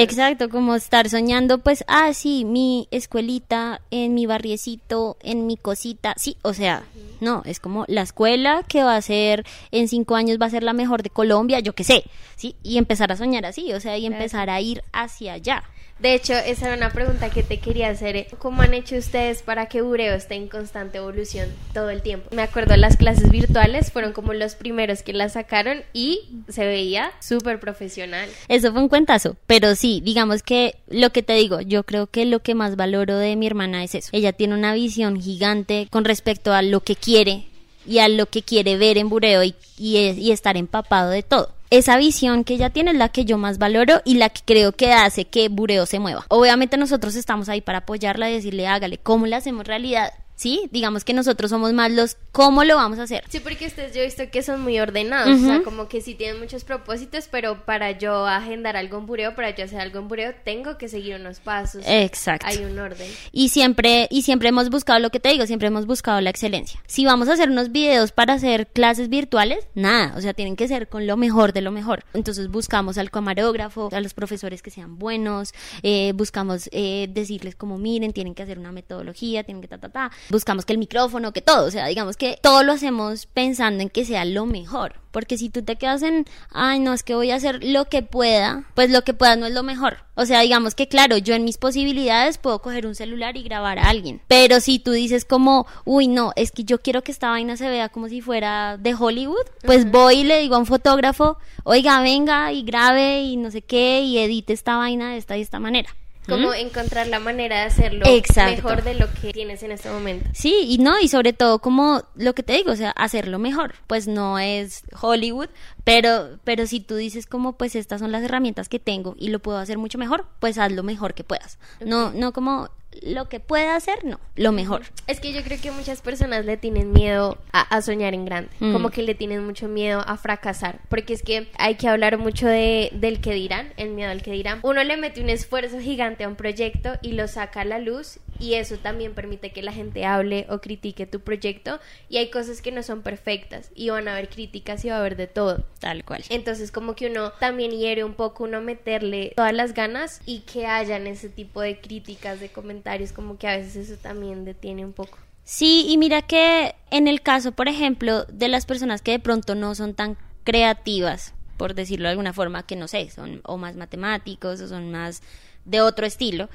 Exacto, como estar soñando pues ah sí, mi escuelita en mi barriecito, en mi cosita, sí, o sea, no, es como la escuela que va a ser en cinco años va a ser la mejor de Colombia, yo qué sé, sí, y empezar a soñar así, o sea, y empezar a ir hacia allá. De hecho, esa era una pregunta que te quería hacer. ¿eh? ¿Cómo han hecho ustedes para que Bureo esté en constante evolución todo el tiempo? Me acuerdo, las clases virtuales fueron como los primeros que las sacaron y se veía súper profesional. Eso fue un cuentazo, pero sí, digamos que lo que te digo, yo creo que lo que más valoro de mi hermana es eso. Ella tiene una visión gigante con respecto a lo que quiere y a lo que quiere ver en Bureo y, y estar empapado de todo esa visión que ella tiene es la que yo más valoro y la que creo que hace que Bureo se mueva. Obviamente nosotros estamos ahí para apoyarla y decirle, hágale, ¿cómo le hacemos realidad? ¿Sí? Digamos que nosotros somos más los cómo lo vamos a hacer. Sí, porque ustedes yo he visto que son muy ordenados, o sea, como que sí tienen muchos propósitos, pero para yo agendar algo en bureo, para yo hacer algo en bureo, tengo que seguir unos pasos. Exacto. Hay un orden. Y siempre y siempre hemos buscado lo que te digo, siempre hemos buscado la excelencia. Si vamos a hacer unos videos para hacer clases virtuales, nada, o sea, tienen que ser con lo mejor de lo mejor. Entonces buscamos al camarógrafo, a los profesores que sean buenos, eh, buscamos eh, decirles como miren, tienen que hacer una metodología, tienen que ta ta ta buscamos que el micrófono, que todo, o sea, digamos que todo lo hacemos pensando en que sea lo mejor, porque si tú te quedas en, ay, no, es que voy a hacer lo que pueda, pues lo que pueda no es lo mejor. O sea, digamos que claro, yo en mis posibilidades puedo coger un celular y grabar a alguien, pero si tú dices como, uy, no, es que yo quiero que esta vaina se vea como si fuera de Hollywood, pues voy y le digo a un fotógrafo, oiga, venga y grabe y no sé qué y edite esta vaina de esta y esta manera. Como encontrar la manera de hacerlo mejor de lo que tienes en este momento. Sí, y no, y sobre todo como lo que te digo, o sea, hacerlo mejor. Pues no es Hollywood, pero, pero si tú dices como pues estas son las herramientas que tengo y lo puedo hacer mucho mejor, pues haz lo mejor que puedas. No, no como lo que pueda hacer, no, lo mejor. Es que yo creo que muchas personas le tienen miedo a, soñar en grande, mm. como que le tienen mucho miedo a fracasar, porque es que hay que hablar mucho de, del que dirán, el miedo al que dirán. Uno le mete un esfuerzo gigante a un proyecto y lo saca a la luz y eso también permite que la gente hable o critique tu proyecto y hay cosas que no son perfectas y van a haber críticas y va a haber de todo. Tal cual. Entonces como que uno también hiere un poco uno meterle todas las ganas y que hayan ese tipo de críticas, de comentarios, como que a veces eso también detiene un poco. Sí, y mira que en el caso, por ejemplo, de las personas que de pronto no son tan creativas, por decirlo de alguna forma, que no sé, son o más matemáticos o son más de otro estilo,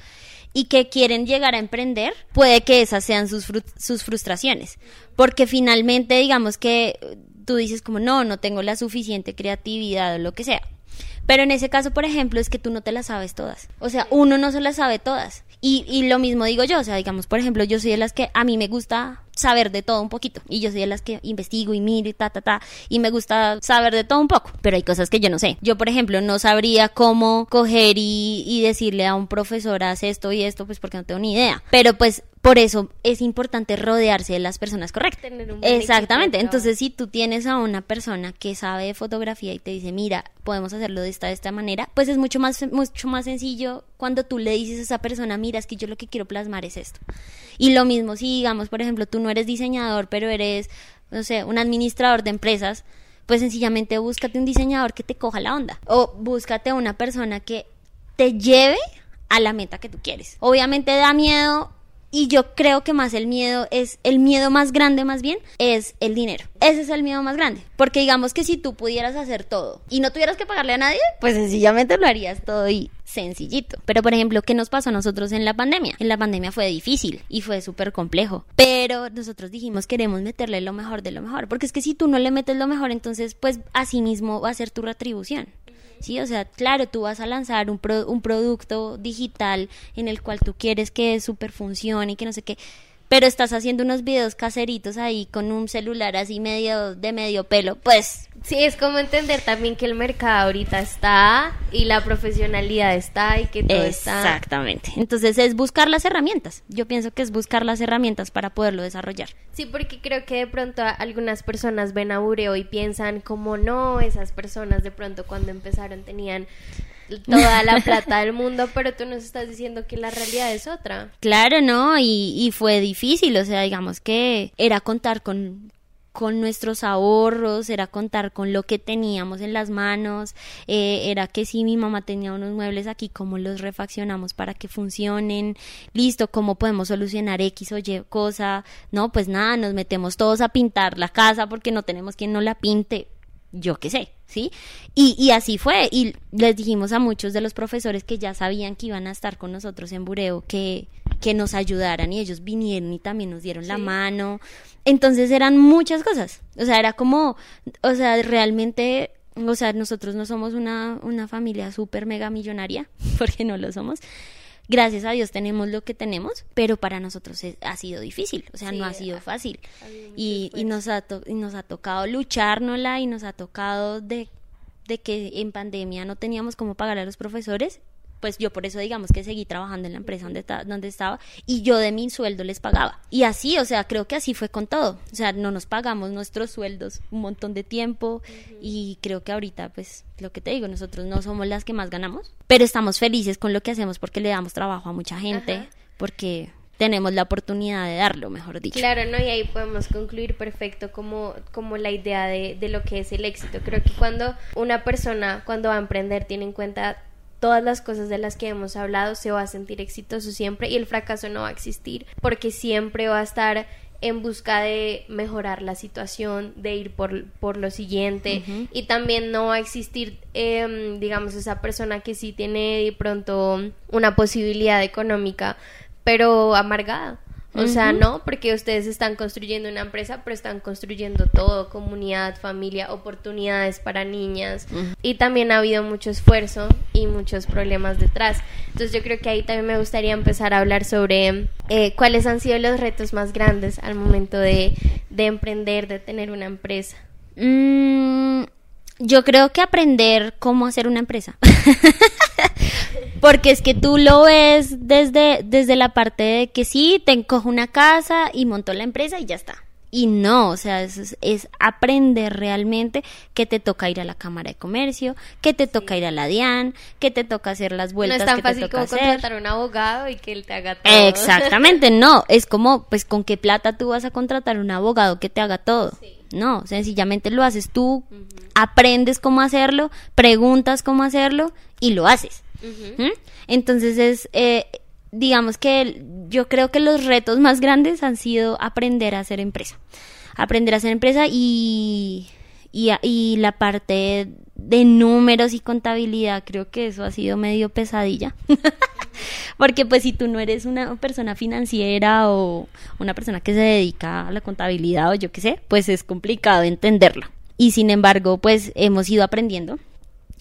y que quieren llegar a emprender, puede que esas sean sus, sus frustraciones. Porque finalmente, digamos que tú dices como, no, no tengo la suficiente creatividad o lo que sea. Pero en ese caso, por ejemplo, es que tú no te las sabes todas. O sea, uno no se las sabe todas. Y, y lo mismo digo yo, o sea, digamos, por ejemplo, yo soy de las que a mí me gusta saber de todo un poquito. Y yo soy de las que investigo y miro y ta, ta, ta. Y me gusta saber de todo un poco. Pero hay cosas que yo no sé. Yo, por ejemplo, no sabría cómo coger y, y decirle a un profesor, haz esto y esto, pues porque no tengo ni idea. Pero pues por eso es importante rodearse de las personas correctas. Exactamente. Entonces, si tú tienes a una persona que sabe de fotografía y te dice, mira, podemos hacerlo de esta, de esta manera, pues es mucho más, mucho más sencillo cuando tú le dices a esa persona, mira, es que yo lo que quiero plasmar es esto. Y lo mismo si, digamos, por ejemplo, tú no eres diseñador, pero eres, no sé, un administrador de empresas, pues sencillamente búscate un diseñador que te coja la onda. O búscate una persona que te lleve a la meta que tú quieres. Obviamente da miedo y yo creo que más el miedo es, el miedo más grande más bien, es el dinero. Ese es el miedo más grande. Porque digamos que si tú pudieras hacer todo y no tuvieras que pagarle a nadie, pues sencillamente lo harías todo y sencillito. Pero por ejemplo, ¿qué nos pasó a nosotros en la pandemia? En la pandemia fue difícil y fue súper complejo. Pero nosotros dijimos queremos meterle lo mejor de lo mejor. Porque es que si tú no le metes lo mejor, entonces pues así mismo va a ser tu retribución. Sí, o sea, claro, tú vas a lanzar un, un producto digital en el cual tú quieres que súper funcione y que no sé qué, pero estás haciendo unos videos caseritos ahí con un celular así medio de medio pelo, pues Sí, es como entender también que el mercado ahorita está y la profesionalidad está y que todo está. Exactamente. Entonces es buscar las herramientas. Yo pienso que es buscar las herramientas para poderlo desarrollar. Sí, porque creo que de pronto algunas personas ven a Bureo y piensan como no, esas personas de pronto cuando empezaron tenían toda la plata del mundo, pero tú nos estás diciendo que la realidad es otra. Claro, no, y, y fue difícil, o sea, digamos que era contar con, con nuestros ahorros, era contar con lo que teníamos en las manos, eh, era que si mi mamá tenía unos muebles aquí, cómo los refaccionamos para que funcionen, listo, cómo podemos solucionar X o Y cosa, no, pues nada, nos metemos todos a pintar la casa porque no tenemos quien no la pinte, yo qué sé, ¿sí? Y, y así fue, y les dijimos a muchos de los profesores que ya sabían que iban a estar con nosotros en Bureo, que, que nos ayudaran y ellos vinieron y también nos dieron la mano. Entonces eran muchas cosas, o sea, era como, o sea, realmente, o sea, nosotros no somos una, una familia súper mega millonaria, porque no lo somos, gracias a Dios tenemos lo que tenemos, pero para nosotros ha sido difícil, o sea, no ha sido fácil. Y, y, nos ha y nos ha tocado luchárnosla y nos ha tocado de, de que en pandemia no teníamos cómo pagar a los profesores pues yo por eso digamos que seguí trabajando en la empresa donde, donde estaba y yo de mi sueldo les pagaba. Y así, o sea, creo que así fue con todo. O sea, no nos pagamos nuestros sueldos un montón de tiempo y creo que ahorita, pues, lo que te digo, nosotros no somos las que más ganamos, pero estamos felices con lo que hacemos porque le damos trabajo a mucha gente, porque tenemos la oportunidad de darlo, mejor dicho. Claro, ¿no? Y ahí podemos concluir perfecto como, como la idea de, de lo que es el éxito. Creo que cuando una persona, cuando va a emprender, tiene en cuenta todas las cosas de las que hemos hablado, se va a sentir exitoso siempre y el fracaso no va a existir porque siempre va a estar en busca de mejorar la situación, de ir por, por lo siguiente y también no va a existir, em, digamos, esa persona que sí tiene de pronto una posibilidad económica, pero amargada. O sea, no, porque ustedes están construyendo una empresa, pero están construyendo todo, comunidad, familia, oportunidades para niñas. Y también ha habido mucho esfuerzo y muchos problemas detrás. Entonces yo creo que ahí también me gustaría empezar a hablar sobre eh, cuáles han sido los retos más grandes al momento de, de emprender, de tener una empresa. Mm, yo creo que aprender cómo hacer una empresa. Porque es que tú lo ves desde, desde la parte de que sí, te encojo una casa y monto la empresa y ya está. Y no, o sea, es, es, aprender realmente que te toca ir a la Cámara de Comercio, que te toca ir a la DIAN, que te toca hacer las vueltas. No es tan que fácil te toca como hacer. contratar a un abogado y que él te haga todo. Exactamente, no, es como, pues, ¿con qué plata tú vas a contratar un abogado que te haga todo? No, sencillamente lo haces tú, aprendes cómo hacerlo, preguntas cómo hacerlo y lo haces. ¿Mm? Entonces es, eh, digamos que yo creo que los retos más grandes han sido aprender a hacer empresa. Aprender a hacer empresa y, y, y la parte de números y contabilidad, creo que eso ha sido medio pesadilla. Porque pues si tú no eres una persona financiera o una persona que se dedica a la contabilidad o yo qué sé, pues es complicado entenderlo. Y sin embargo, pues hemos ido aprendiendo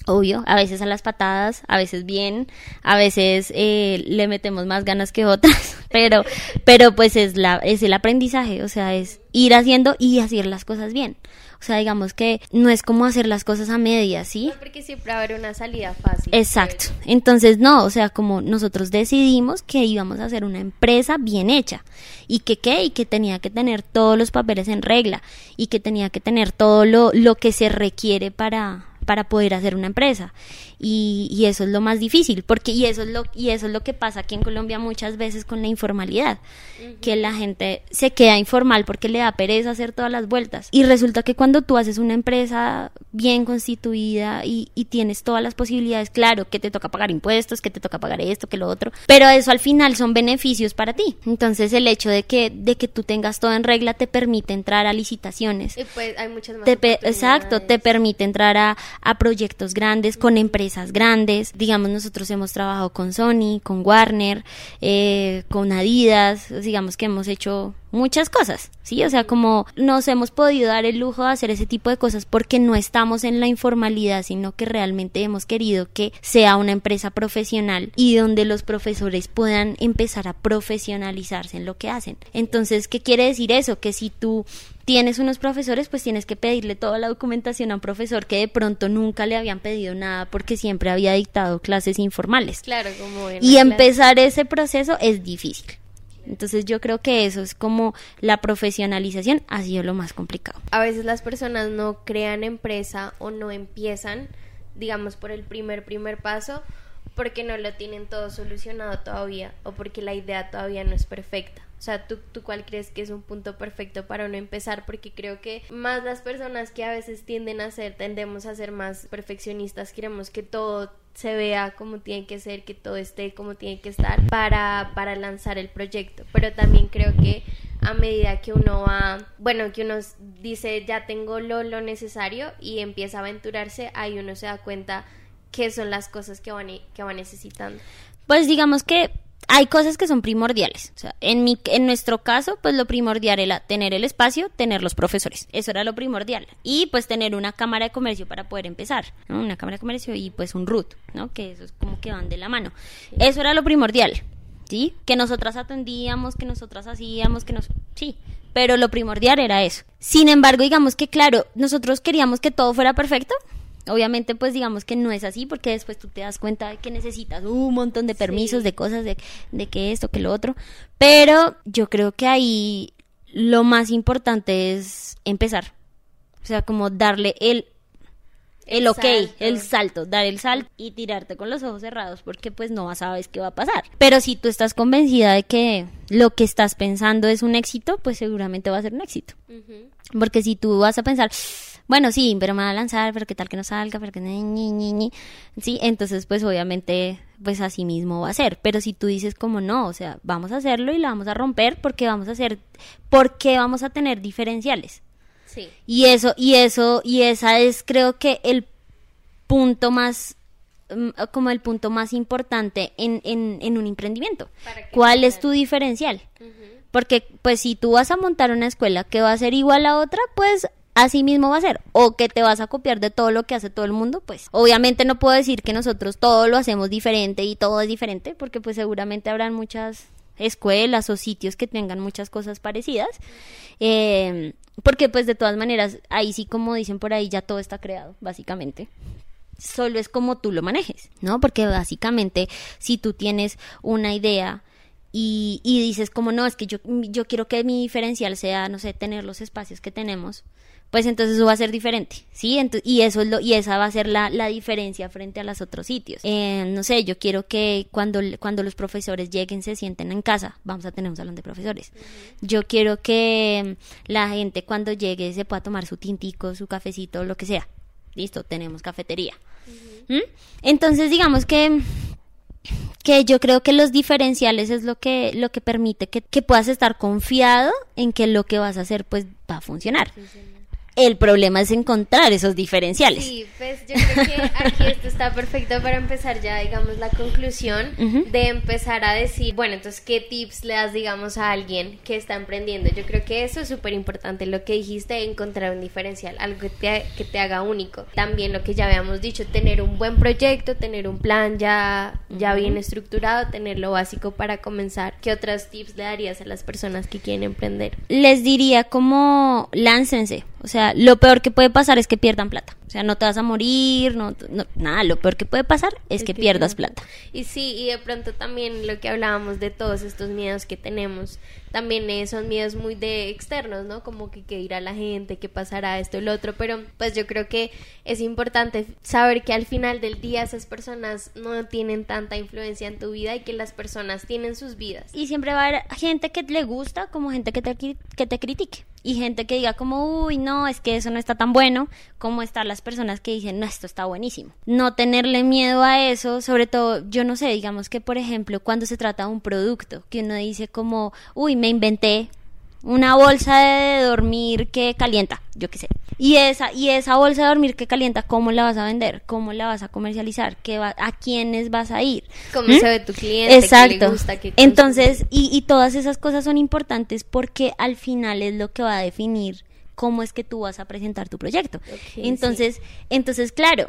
obvio, a veces a las patadas, a veces bien, a veces eh, le metemos más ganas que otras, pero, pero pues es la, es el aprendizaje, o sea, es ir haciendo y hacer las cosas bien. O sea, digamos que no es como hacer las cosas a medias, ¿sí? No, porque siempre va a haber una salida fácil. Exacto. Entonces, no, o sea, como nosotros decidimos que íbamos a hacer una empresa bien hecha y que qué, y que tenía que tener todos los papeles en regla y que tenía que tener todo lo, lo que se requiere para, para poder hacer una empresa y, y, eso es lo más difícil porque y eso es lo y eso es lo que pasa aquí en Colombia muchas veces con la informalidad uh -huh. que la gente se queda informal porque le da pereza hacer todas las vueltas. Y resulta que cuando tú haces una empresa bien constituida y, y tienes todas las posibilidades claro que te toca pagar impuestos que te toca pagar esto que lo otro pero eso al final son beneficios para ti. Entonces el hecho de que de que tú tengas todo en regla te permite entrar a licitaciones. Y pues hay muchas más te exacto te permite entrar a a proyectos grandes, con empresas grandes. Digamos, nosotros hemos trabajado con Sony, con Warner, eh, con Adidas, digamos que hemos hecho muchas cosas, ¿sí? O sea, como nos hemos podido dar el lujo de hacer ese tipo de cosas porque no estamos en la informalidad, sino que realmente hemos querido que sea una empresa profesional y donde los profesores puedan empezar a profesionalizarse en lo que hacen. Entonces, ¿qué quiere decir eso? Que si tú tienes unos profesores, pues tienes que pedirle toda la documentación a un profesor que de pronto nunca le habían pedido nada porque siempre había dictado clases informales. Claro, como y empezar ese proceso es difícil. Entonces yo creo que eso es como la profesionalización ha sido lo más complicado. A veces las personas no crean empresa o no empiezan, digamos, por el primer, primer paso porque no lo tienen todo solucionado todavía o porque la idea todavía no es perfecta. O sea, ¿tú, ¿tú cuál crees que es un punto perfecto para uno empezar? Porque creo que más las personas que a veces tienden a ser, tendemos a ser más perfeccionistas, queremos que todo se vea como tiene que ser, que todo esté como tiene que estar para, para lanzar el proyecto. Pero también creo que a medida que uno va, bueno, que uno dice ya tengo lo, lo necesario y empieza a aventurarse, ahí uno se da cuenta qué son las cosas que van, que van necesitando. Pues digamos que hay cosas que son primordiales. O sea, en, mi, en nuestro caso, pues lo primordial era tener el espacio, tener los profesores. Eso era lo primordial. Y pues tener una cámara de comercio para poder empezar. ¿no? Una cámara de comercio y pues un root, ¿no? Que eso es como que van de la mano. Eso era lo primordial. ¿Sí? Que nosotras atendíamos, que nosotras hacíamos, que nos... Sí, pero lo primordial era eso. Sin embargo, digamos que claro, nosotros queríamos que todo fuera perfecto, Obviamente, pues digamos que no es así porque después tú te das cuenta de que necesitas un montón de permisos, de cosas, de, de que esto, que lo otro. Pero yo creo que ahí lo más importante es empezar. O sea, como darle el el ok, el salto, dar el salto y tirarte con los ojos cerrados porque pues no sabes qué va a pasar. Pero si tú estás convencida de que lo que estás pensando es un éxito, pues seguramente va a ser un éxito. Porque si tú vas a pensar, bueno, sí, pero me va a lanzar, pero qué tal que no salga, pero que ni, ni, ni. Sí, entonces pues obviamente pues así mismo va a ser, pero si tú dices como no, o sea, vamos a hacerlo y lo vamos a romper porque vamos a hacer, porque vamos a tener diferenciales. Sí. Y eso, y eso, y esa es creo que el punto más mm, como el punto más importante en, en, en un emprendimiento. ¿Cuál es tu diferencial? Porque pues si tú vas a montar una escuela que va a ser igual a otra, pues así mismo va a ser. O que te vas a copiar de todo lo que hace todo el mundo, pues obviamente no puedo decir que nosotros todo lo hacemos diferente y todo es diferente, porque pues seguramente habrán muchas escuelas o sitios que tengan muchas cosas parecidas. Eh, porque pues de todas maneras, ahí sí como dicen por ahí, ya todo está creado, básicamente solo es como tú lo manejes, ¿no? Porque básicamente si tú tienes una idea y, y, dices como no, es que yo, yo quiero que mi diferencial sea, no sé, tener los espacios que tenemos, pues entonces eso va a ser diferente, ¿sí? y eso es lo, y esa va a ser la, la diferencia frente a los otros sitios. Eh, no sé, yo quiero que cuando, cuando los profesores lleguen se sienten en casa, vamos a tener un salón de profesores. Yo quiero que la gente cuando llegue se pueda tomar su tintico, su cafecito, lo que sea. Listo, tenemos cafetería. ¿Mm? Entonces, digamos que que yo creo que los diferenciales es lo que lo que permite que, que puedas estar confiado en que lo que vas a hacer pues va a funcionar. El problema es encontrar esos diferenciales. Sí, pues yo creo que aquí esto está perfecto para empezar ya, digamos, la conclusión de empezar a decir, bueno, entonces, ¿qué tips le das, digamos, a alguien que está emprendiendo? Yo creo que eso es súper importante, lo que dijiste, encontrar un diferencial, algo que te, que te haga único. También lo que ya habíamos dicho, tener un buen proyecto, tener un plan ya, ya bien estructurado, tener lo básico para comenzar. ¿Qué otros tips le darías a las personas que quieren emprender? Les diría como láncense, o sea, lo peor que puede pasar es que pierdan plata. O sea, no te vas a morir, no, nada, lo peor que puede pasar es, que, pierdas plata. Y sí, y de pronto también lo que hablábamos de todos estos miedos que tenemos, también son miedos muy de externos, ¿no? Como que, que irá la gente, que pasará esto y lo otro, pero pues yo creo que es importante saber que al final del día esas personas no tienen tanta influencia en tu vida y que las personas tienen sus vidas. Y siempre va a haber gente que le gusta como gente que te, que te critique y gente que diga como, uy, no, es que eso no está tan bueno, como están personas que dicen, no, esto está buenísimo. No tenerle miedo a eso, sobre todo, yo no sé, digamos que, por ejemplo, cuando se trata de un producto, que uno dice como, uy, me inventé una bolsa de dormir que calienta, yo qué sé. Y esa, y esa bolsa de dormir que calienta, ¿cómo la vas a vender? ¿Cómo la vas a comercializar? ¿Qué va, ¿A quiénes vas a ir? ¿Cómo ¿Mm? se ve tu cliente? ¿Qué le Exacto. gusta? ¿Qué consume? Entonces, y, y todas esas cosas son importantes porque al final es lo que va a definir cómo es que tú vas a presentar tu proyecto. Entonces, entonces, claro,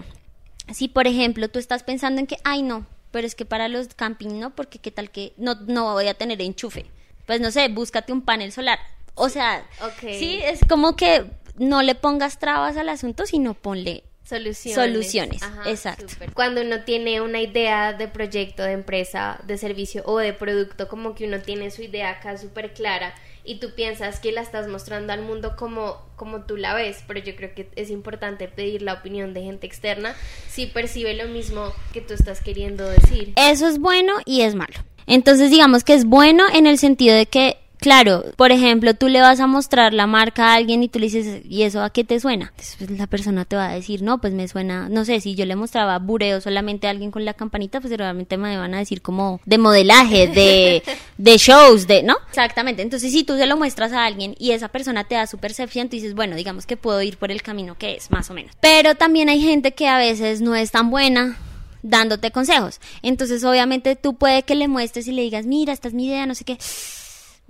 si por ejemplo tú estás pensando en que, ay no, pero es que para los camping no, porque qué tal que no, no voy a tener enchufe. Pues no sé, búscate un panel solar. O sea, sí, es como que no le pongas trabas al asunto, sino ponle Soluciones. Soluciones, exacto. súper. Cuando uno tiene una idea de proyecto, de empresa, de servicio o de producto, como que uno tiene su idea acá súper clara y tú piensas que la estás mostrando al mundo como, como tú la ves, pero yo creo que es importante pedir la opinión de gente externa si percibe lo mismo que tú estás queriendo decir. Eso es bueno y es malo. Entonces digamos que es bueno en el sentido de que, claro, por ejemplo, tú le vas a mostrar la marca a alguien y tú le dices, ¿y eso a qué te suena? Entonces, la persona te va a decir, no, pues me suena, no sé, si yo le mostraba bureo solamente a alguien con la campanita, pues realmente me van a decir como de modelaje, de, de shows, de, ¿no? Exactamente. Entonces si tú se lo muestras a alguien y esa persona te da su percepción, tú dices, bueno, digamos que puedo ir por el camino que es, más o menos. Pero también hay gente que a veces no es tan buena dándote consejos. Entonces, obviamente, tú puede que le muestres y le digas, mira, esta es mi idea, no sé qué.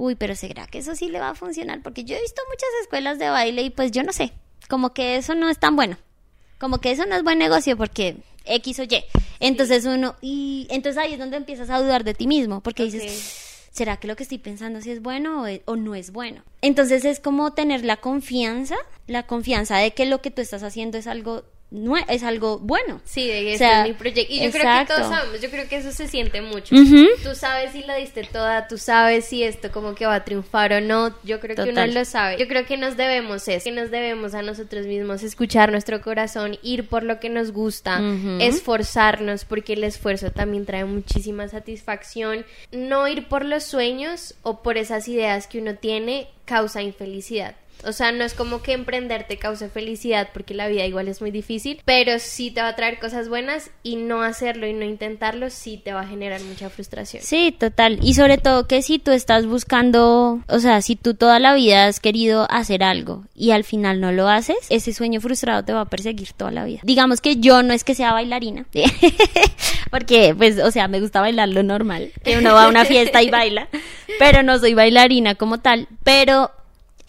Uy, pero ¿será que eso sí le va a funcionar? Porque yo he visto muchas escuelas de baile y pues yo no sé, como que eso no es tan bueno. Como que eso no es buen negocio porque X o Y. Entonces uno, y entonces ahí es donde empiezas a dudar de ti mismo, porque dices, ¿será que lo que estoy pensando si es bueno o, es- o no es bueno? Entonces es como tener la confianza, la confianza de que lo que tú estás haciendo es algo, nue- es algo bueno. Sí, de O sea, es mi proyecto. Y yo creo que todos sabemos, yo creo que eso se siente mucho. Tú sabes si la diste toda, tú sabes si esto como que va a triunfar o no. Yo creo que uno lo sabe. Yo creo que nos debemos eso, que nos debemos a nosotros mismos escuchar nuestro corazón, ir por lo que nos gusta, esforzarnos, porque el esfuerzo también trae muchísima satisfacción. No ir por los sueños o por esas ideas que uno tiene causa infelicidad. O sea, no es como que emprender te cause felicidad porque la vida igual es muy difícil, pero sí te va a traer cosas buenas y no hacerlo y no intentarlo sí te va a generar mucha frustración. Sí, total. Y sobre todo que si tú estás buscando, o sea, si tú toda la vida has querido hacer algo y al final no lo haces, ese sueño frustrado te va a perseguir toda la vida. Digamos que yo no es que sea bailarina, porque pues, o sea, me gusta bailar lo normal, que uno va a una fiesta y baila, pero no soy bailarina como tal, pero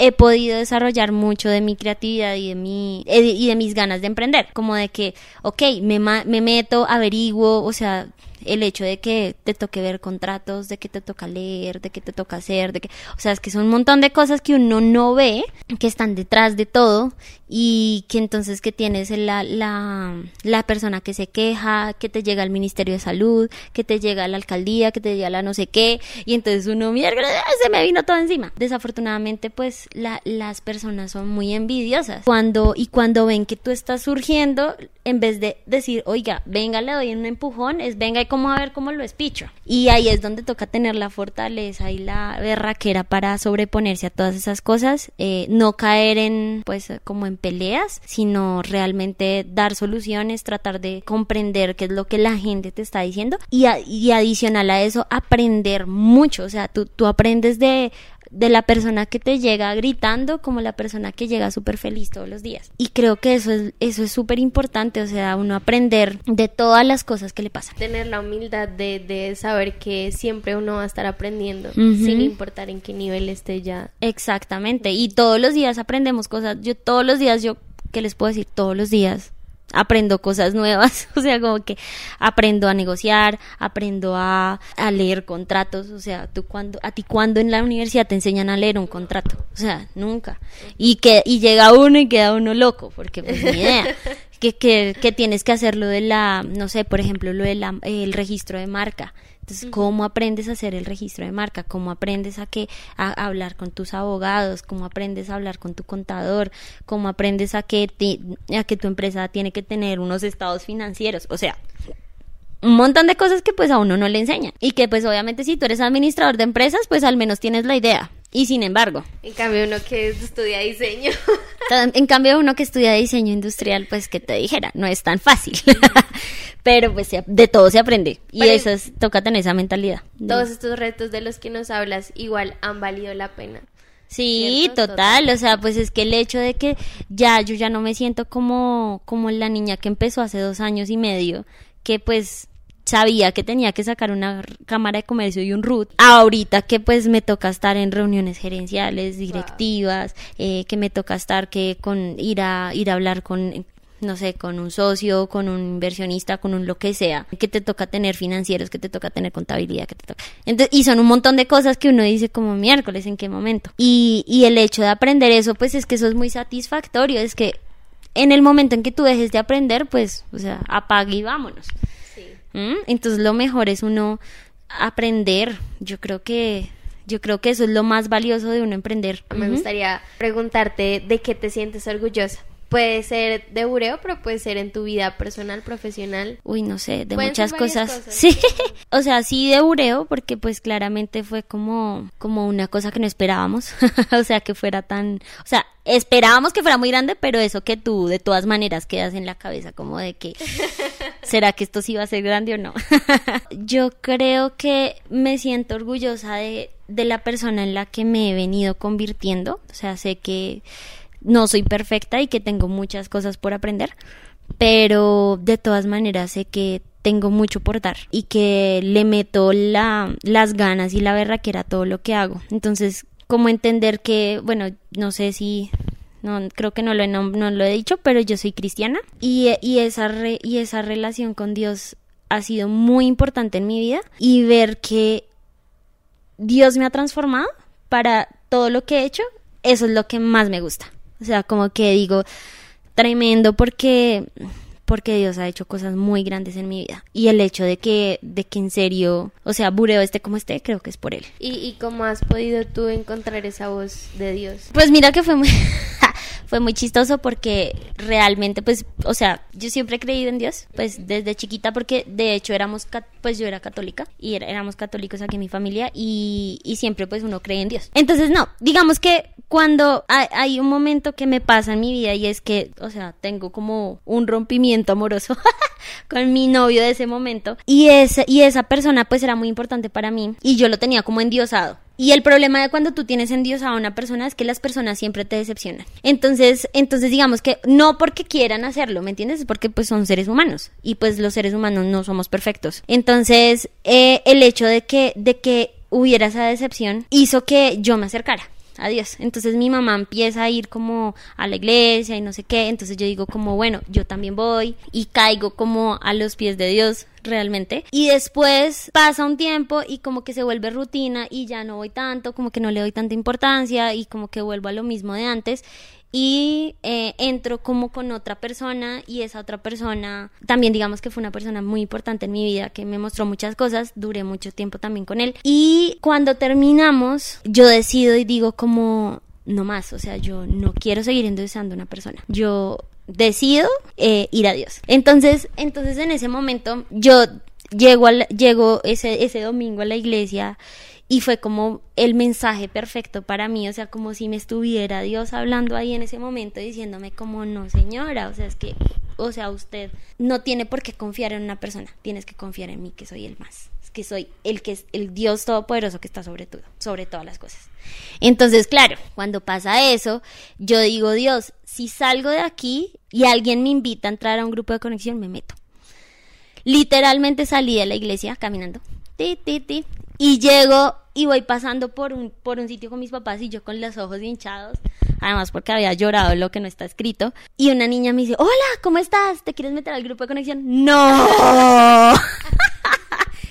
he podido desarrollar mucho de mi creatividad y de mi eh, y de mis ganas de emprender, como de que, ok, me, me meto, averiguo, o sea, el hecho de que te toque ver contratos, de que te toca leer, de que te toca hacer, de que, o sea, es que son un montón de cosas que uno no ve, que están detrás de todo y que entonces que tienes la, la, la persona que se queja, que te llega al Ministerio de Salud, que te llega a la alcaldía, que te llega a la no sé qué, y entonces uno, mierda, se me vino todo encima. Desafortunadamente, pues la, las personas son muy envidiosas. Cuando, y cuando ven que tú estás surgiendo, en vez de decir, oiga, venga, le doy un empujón, es venga como a ver cómo lo espicho. Y ahí es donde toca tener la fortaleza y la berraquera para sobreponerse a todas esas cosas, eh, no caer en, pues, como en peleas, sino realmente dar soluciones, tratar de comprender qué es lo que la gente te está diciendo y, a- y adicional a eso, aprender mucho, o sea, tú, tú aprendes de de la persona que te llega gritando como la persona que llega súper feliz todos los días. Y creo que eso es eso es súper importante, o sea, uno aprender de todas las cosas que le pasan. Tener la humildad de, de saber que siempre uno va a estar aprendiendo, sin importar en qué nivel esté ya. Exactamente, y todos los días aprendemos cosas. Yo todos los días, yo, ¿qué les puedo decir? Todos los días aprendo cosas nuevas, o sea, como que aprendo a negociar, aprendo a, a leer contratos, o sea, tú cuando, a ti cuando en la universidad te enseñan a leer un contrato, o sea, nunca. Y que, y llega uno y queda uno loco, porque pues ni idea. Que, que, que tienes que hacer lo de la, no sé, por ejemplo, lo del el registro de marca. Entonces, ¿cómo aprendes a hacer el registro de marca? ¿Cómo aprendes a que a, a hablar con tus abogados? ¿Cómo aprendes a hablar con tu contador? ¿Cómo aprendes a que te- a que tu empresa tiene que tener unos estados financieros? O sea, un montón de cosas que pues a uno no le enseñan y que pues obviamente si tú eres administrador de empresas, pues al menos tienes la idea. Y sin embargo, En cambio, uno que estudia diseño. en cambio, uno que estudia diseño industrial, pues que te dijera, no es tan fácil. Pero pues de todo se aprende. Y Pero- eso es, toca tener esa mentalidad. de- Todos estos retos de los que nos hablas igual han valido la pena. Sí, ¿Cierto? total, o sea, pues es que el hecho de que ya yo ya no me siento como como la niña que empezó hace dos años y medio, que pues sabía que tenía que sacar una cámara de comercio y un RUT. Ahorita que pues me toca estar en reuniones gerenciales, directivas, eh, que me toca estar que con ir a ir a hablar con no sé, con un socio, con un inversionista, con un lo que sea, que te toca tener financieros, que te toca tener contabilidad, que te toca. Entonces, y son un montón de cosas que uno dice como miércoles, ¿en qué momento? Y, y el hecho de aprender eso, pues es que eso es muy satisfactorio, es que en el momento en que tú dejes de aprender, pues, o sea, apague y vámonos. ¿Mm? Entonces lo mejor es uno aprender. Yo creo que yo creo que eso es lo más valioso de uno emprender. Me gustaría preguntarte de qué te sientes orgullosa. Puede ser de bureo, pero puede ser en tu vida personal, profesional. Uy, no sé, de Pueden muchas cosas. cosas. Sí. o sea, sí de bureo porque pues claramente fue como como una cosa que no esperábamos. o sea, que fuera tan, o sea, esperábamos que fuera muy grande, pero eso que tú de todas maneras quedas en la cabeza como de que ¿será que esto sí va a ser grande o no? Yo creo que me siento orgullosa de de la persona en la que me he venido convirtiendo, o sea, sé que no soy perfecta y que tengo muchas cosas por aprender, pero de todas maneras sé que tengo mucho por dar y que le meto la, las ganas y la berraquera a todo lo que hago. Entonces, como entender que, bueno, no sé si, no, creo que no lo he, dicho, pero yo soy cristiana y, esa y esa relación con Dios ha sido muy importante en mi vida y ver que Dios me ha transformado para todo lo que he hecho, eso es lo que más me gusta. O sea, como que digo, tremendo porque porque Dios ha hecho cosas muy grandes en mi vida y el hecho de que de que en serio, o sea, Bureo esté como esté, creo que es por él. ¿Y, y cómo has podido tú encontrar esa voz de Dios? Pues mira que fue muy fue muy chistoso porque realmente pues, o sea, yo siempre he creído en Dios, pues desde chiquita porque de hecho éramos pues yo era católica y era- éramos católicos aquí en mi familia y, y siempre pues uno cree en Dios. Entonces no, digamos que cuando hay, hay un momento que me pasa en mi vida y es que, o sea, tengo como un rompimiento amoroso con mi novio de ese momento y ese y esa persona pues era muy importante para mí y yo lo tenía como endiosado. Y el problema de cuando tú tienes endiosado a una persona es que las personas siempre te decepcionan. Entonces, entonces digamos que no porque quieran hacerlo, ¿me entiendes? Es porque pues son seres humanos y pues los seres humanos no somos perfectos. Entonces, eh, el hecho de que de que hubiera esa decepción hizo que yo me acercara a Dios. Entonces mi mamá empieza a ir como a la iglesia y no sé qué. Entonces yo digo como, bueno, yo también voy y caigo como a los pies de Dios realmente. Y después pasa un tiempo y como que se vuelve rutina y ya no voy tanto, como que no le doy tanta importancia y como que vuelvo a lo mismo de antes. Y eh, entro como con otra persona y esa otra persona también digamos que fue una persona muy importante en mi vida que me mostró muchas cosas, duré mucho tiempo también con él y cuando terminamos yo decido y digo como no más, o sea yo no quiero seguir endulzando a una persona, yo decido eh, ir a Dios. Entonces, entonces en ese momento yo llego, al, llego ese, ese domingo a la iglesia y fue como el mensaje perfecto para mí, o sea, como si me estuviera Dios hablando ahí en ese momento diciéndome como no señora, o sea, es que, o sea, usted no tiene por qué confiar en una persona, tienes que confiar en mí que soy el más, que soy el que es el Dios todopoderoso que está sobre todo, sobre todas las cosas. Entonces, claro, cuando pasa eso, yo digo, Dios, si salgo de aquí y alguien me invita a entrar a un grupo de conexión, me meto. Literalmente salí de la iglesia caminando, ti, ti, ti, y llego y voy pasando por un, por un sitio con mis papás y yo con los ojos hinchados, además porque había llorado lo que no está escrito, y una niña me dice, hola, ¿cómo estás? ¿Te quieres meter al grupo de conexión? No.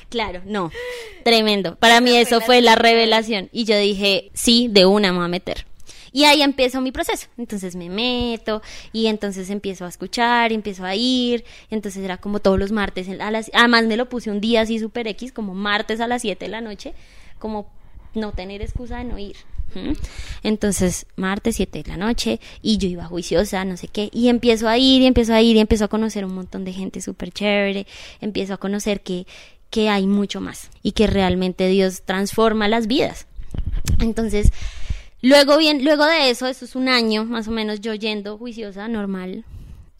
claro, no, tremendo. Para mí eso fue la revelación y yo dije, sí, de una me voy a meter. Y ahí empiezo mi proceso. Entonces me meto y entonces empiezo a escuchar, empiezo a ir. Entonces era como todos los martes. A las, además me lo puse un día así super X, como martes a las 7 de la noche, como no tener excusa de no ir. Entonces, martes 7 de la noche y yo iba juiciosa, no sé qué, y empiezo a ir y empiezo a ir y empiezo a conocer un montón de gente súper chévere, empiezo a conocer que, que hay mucho más y que realmente Dios transforma las vidas. Entonces, Luego bien, luego de eso, eso es un año más o menos yo yendo juiciosa, normal.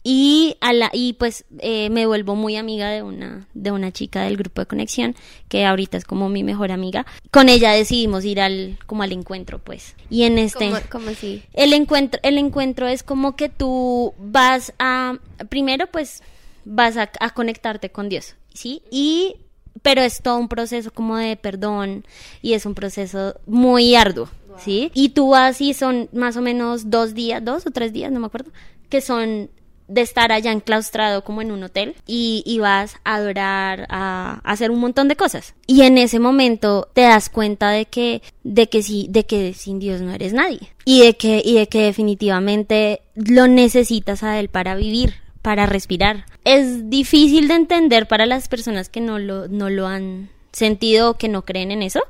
Y, a la, y pues eh, me vuelvo muy amiga de una, de una chica del grupo de conexión, que ahorita es como mi mejor amiga. Con ella decidimos ir al, como al encuentro, pues. Y en este... ¿Cómo, cómo así? El encuentro, el encuentro es como que tú vas a, primero pues vas a, a conectarte con Dios, ¿sí? Y, pero es todo un proceso como de perdón y es un proceso muy arduo, ¿sí? Y tú vas y son más o menos dos días, dos o tres días, no me acuerdo, que son de estar allá enclaustrado como en un hotel y, y vas a adorar, a, a hacer un montón de cosas. Y en ese momento te das cuenta de que, de que sí, de que sin Dios no eres nadie. Y de que, y de que definitivamente lo necesitas a Él para vivir, para respirar. Es difícil de entender para las personas que no lo, no lo han sentido o que no creen en eso.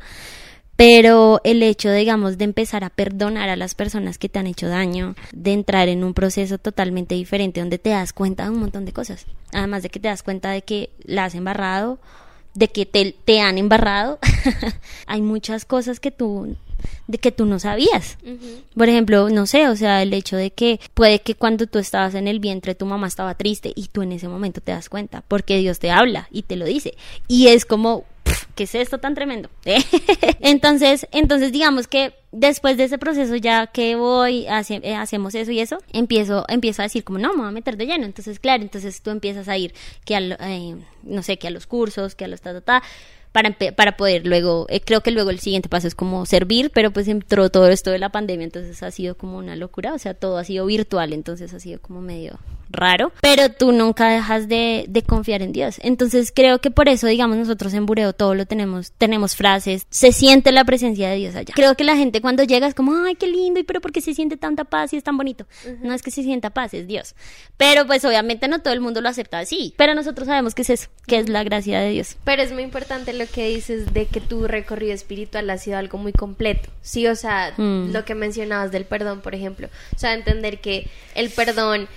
Pero el hecho, digamos, de empezar a perdonar a las personas que te han hecho daño, de entrar en un proceso totalmente diferente donde te das cuenta de un montón de cosas. Además de que te das cuenta de que la has embarrado, de que te, te han embarrado. Hay muchas cosas que tú de que tú no sabías. Por ejemplo, no sé, o sea, el hecho de que puede que cuando tú estabas en el vientre tu mamá estaba triste y tú en ese momento te das cuenta, porque Dios te habla y te lo dice. Y es como, ¿qué es esto tan tremendo? entonces, entonces digamos que después de ese proceso ya que voy, eh, hacemos eso y eso, empiezo, empiezo a decir como, no, me voy a meter de lleno. Entonces, claro, entonces tú empiezas a ir que a, eh, no sé, que a los cursos, que a los ta, ta, ta para, para poder luego, eh, creo que luego el siguiente paso es como servir, pero pues entró todo esto de la pandemia, entonces ha sido como una locura, o sea, todo ha sido virtual, entonces ha sido como medio raro, pero tú nunca dejas de, de confiar en Dios. Entonces creo que por eso, digamos, nosotros en Bureo todo lo tenemos, tenemos frases, se siente la presencia de Dios allá. Creo que la gente cuando llega es como, ay, qué lindo, y pero porque se siente tanta paz y es tan bonito. No es que se sienta paz, es Dios. Pero pues obviamente no todo el mundo lo acepta así, pero nosotros sabemos que es eso, que es la gracia de Dios. Pero es muy importante lo que dices de que tu recorrido espiritual ha sido algo muy completo. Sí, o sea, Mm. lo que mencionabas del perdón, por ejemplo. O sea, entender que el perdón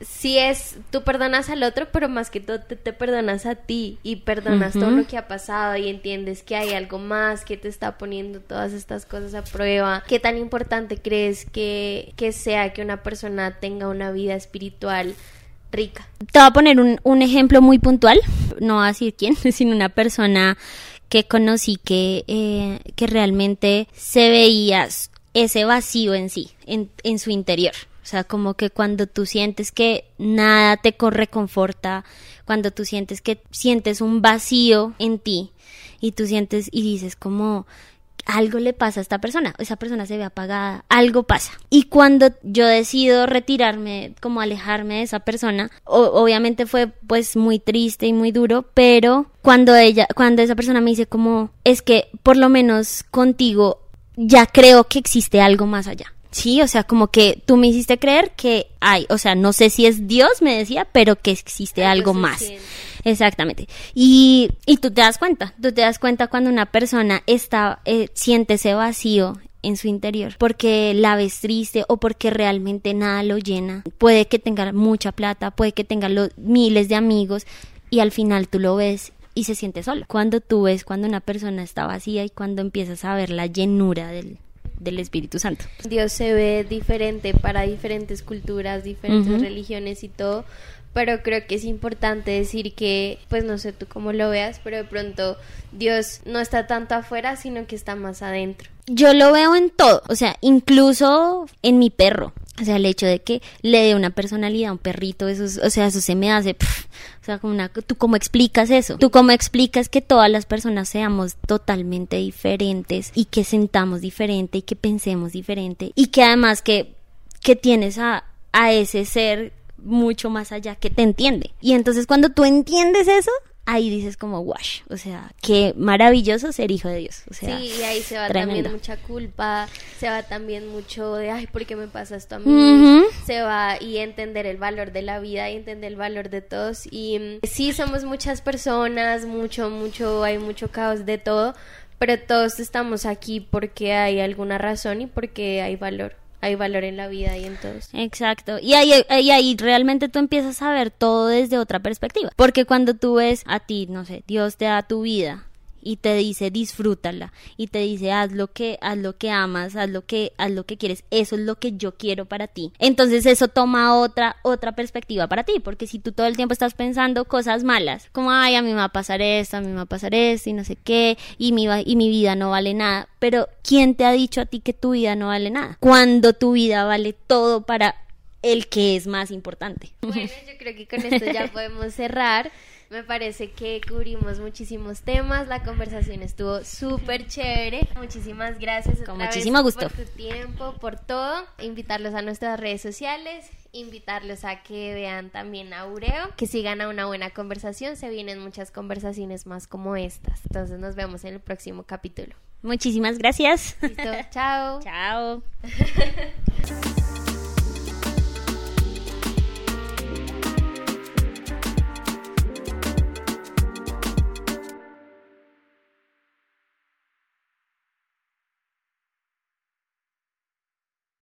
sí es, tú perdonas al otro, pero más que todo te, te perdonas a ti y perdonas todo lo que ha pasado y entiendes que hay algo más que te está poniendo todas estas cosas a prueba. ¿Qué tan importante crees que, que sea que una persona tenga una vida espiritual rica? Te voy a poner un, un ejemplo muy puntual, no voy a decir quién, sino una persona que conocí que, eh, que realmente se veía ese vacío en sí, en, en su interior. Sea, como que cuando tú sientes que nada te co- reconforta, cuando tú sientes que sientes un vacío en ti y tú sientes y dices como algo le pasa a esta persona, esa persona se ve apagada, algo pasa. Y cuando yo decido retirarme, como alejarme de esa persona, obviamente fue pues muy triste y muy duro, pero cuando ella, cuando esa persona me dice como, es que por lo menos contigo ya creo que existe algo más allá. Sí, o sea, como que tú me hiciste creer que hay, o sea, no sé si es Dios, me decía, pero que existe algo, más. Exactamente. Y, y tú te das cuenta, tú te das cuenta cuando una persona está, eh, siente ese vacío en su interior, porque la ves triste o porque realmente nada lo llena. Puede que tenga mucha plata, puede que tenga los miles de amigos y al final tú lo ves y se siente solo. Cuando tú ves cuando una persona está vacía y cuando empiezas a ver la llenura del, del Espíritu Santo. Dios se ve diferente para diferentes culturas, diferentes religiones y todo, pero creo que es importante decir que, pues no sé tú cómo lo veas, pero de pronto Dios no está tanto afuera, sino que está más adentro. Yo lo veo en todo, o sea, incluso en mi perro. O sea, el hecho de que le dé una personalidad a un perrito, eso, es- o sea, eso se me hace, pf, o sea, como una, ¿tú cómo explicas eso? ¿Tú cómo explicas que todas las personas seamos totalmente diferentes y que sentamos diferente y que pensemos diferente y que además que, que tienes a, a ese ser mucho más allá que te entiende? Y entonces cuando tú entiendes eso, ahí dices como, wash, o sea, qué maravilloso ser hijo de Dios. O sea, sí, y ahí se va tremendo. también mucha culpa, se va también mucho de, ay, ¿por qué me pasa esto a mí? Se va y entender el valor de la vida y entender el valor de todos. Y mm, sí, somos muchas personas, mucho, mucho, hay mucho caos de todo, pero todos estamos aquí porque hay alguna razón y porque hay valor. Hay valor en la vida y en todos. Exacto. Y ahí, ahí realmente tú empiezas a ver todo desde otra perspectiva. Porque cuando tú ves a ti, no sé, Dios te da tu vida y te dice disfrútala y te dice haz lo que haz lo que amas haz lo que haz lo que quieres eso es lo que yo quiero para ti entonces eso toma otra otra perspectiva para ti porque si tú todo el tiempo estás pensando cosas malas como ay a mí me va a pasar esto a mí me va a pasar esto y no sé qué y mi y mi vida no vale nada. Pero quién te ha dicho a ti que tu vida no vale nada cuando tu vida vale todo para el que es más importante. Bueno yo creo que con esto ya podemos cerrar me parece que cubrimos muchísimos temas, la conversación estuvo súper chévere. Muchísimas gracias. Con muchísimo gusto. Por tu tiempo, por todo. Invitarlos a nuestras redes sociales, invitarlos a que vean también a Ureo, que sigan a una buena conversación. Se vienen muchas conversaciones más como estas. Entonces nos vemos en el próximo capítulo. Muchísimas gracias. Listo, chao. Chao.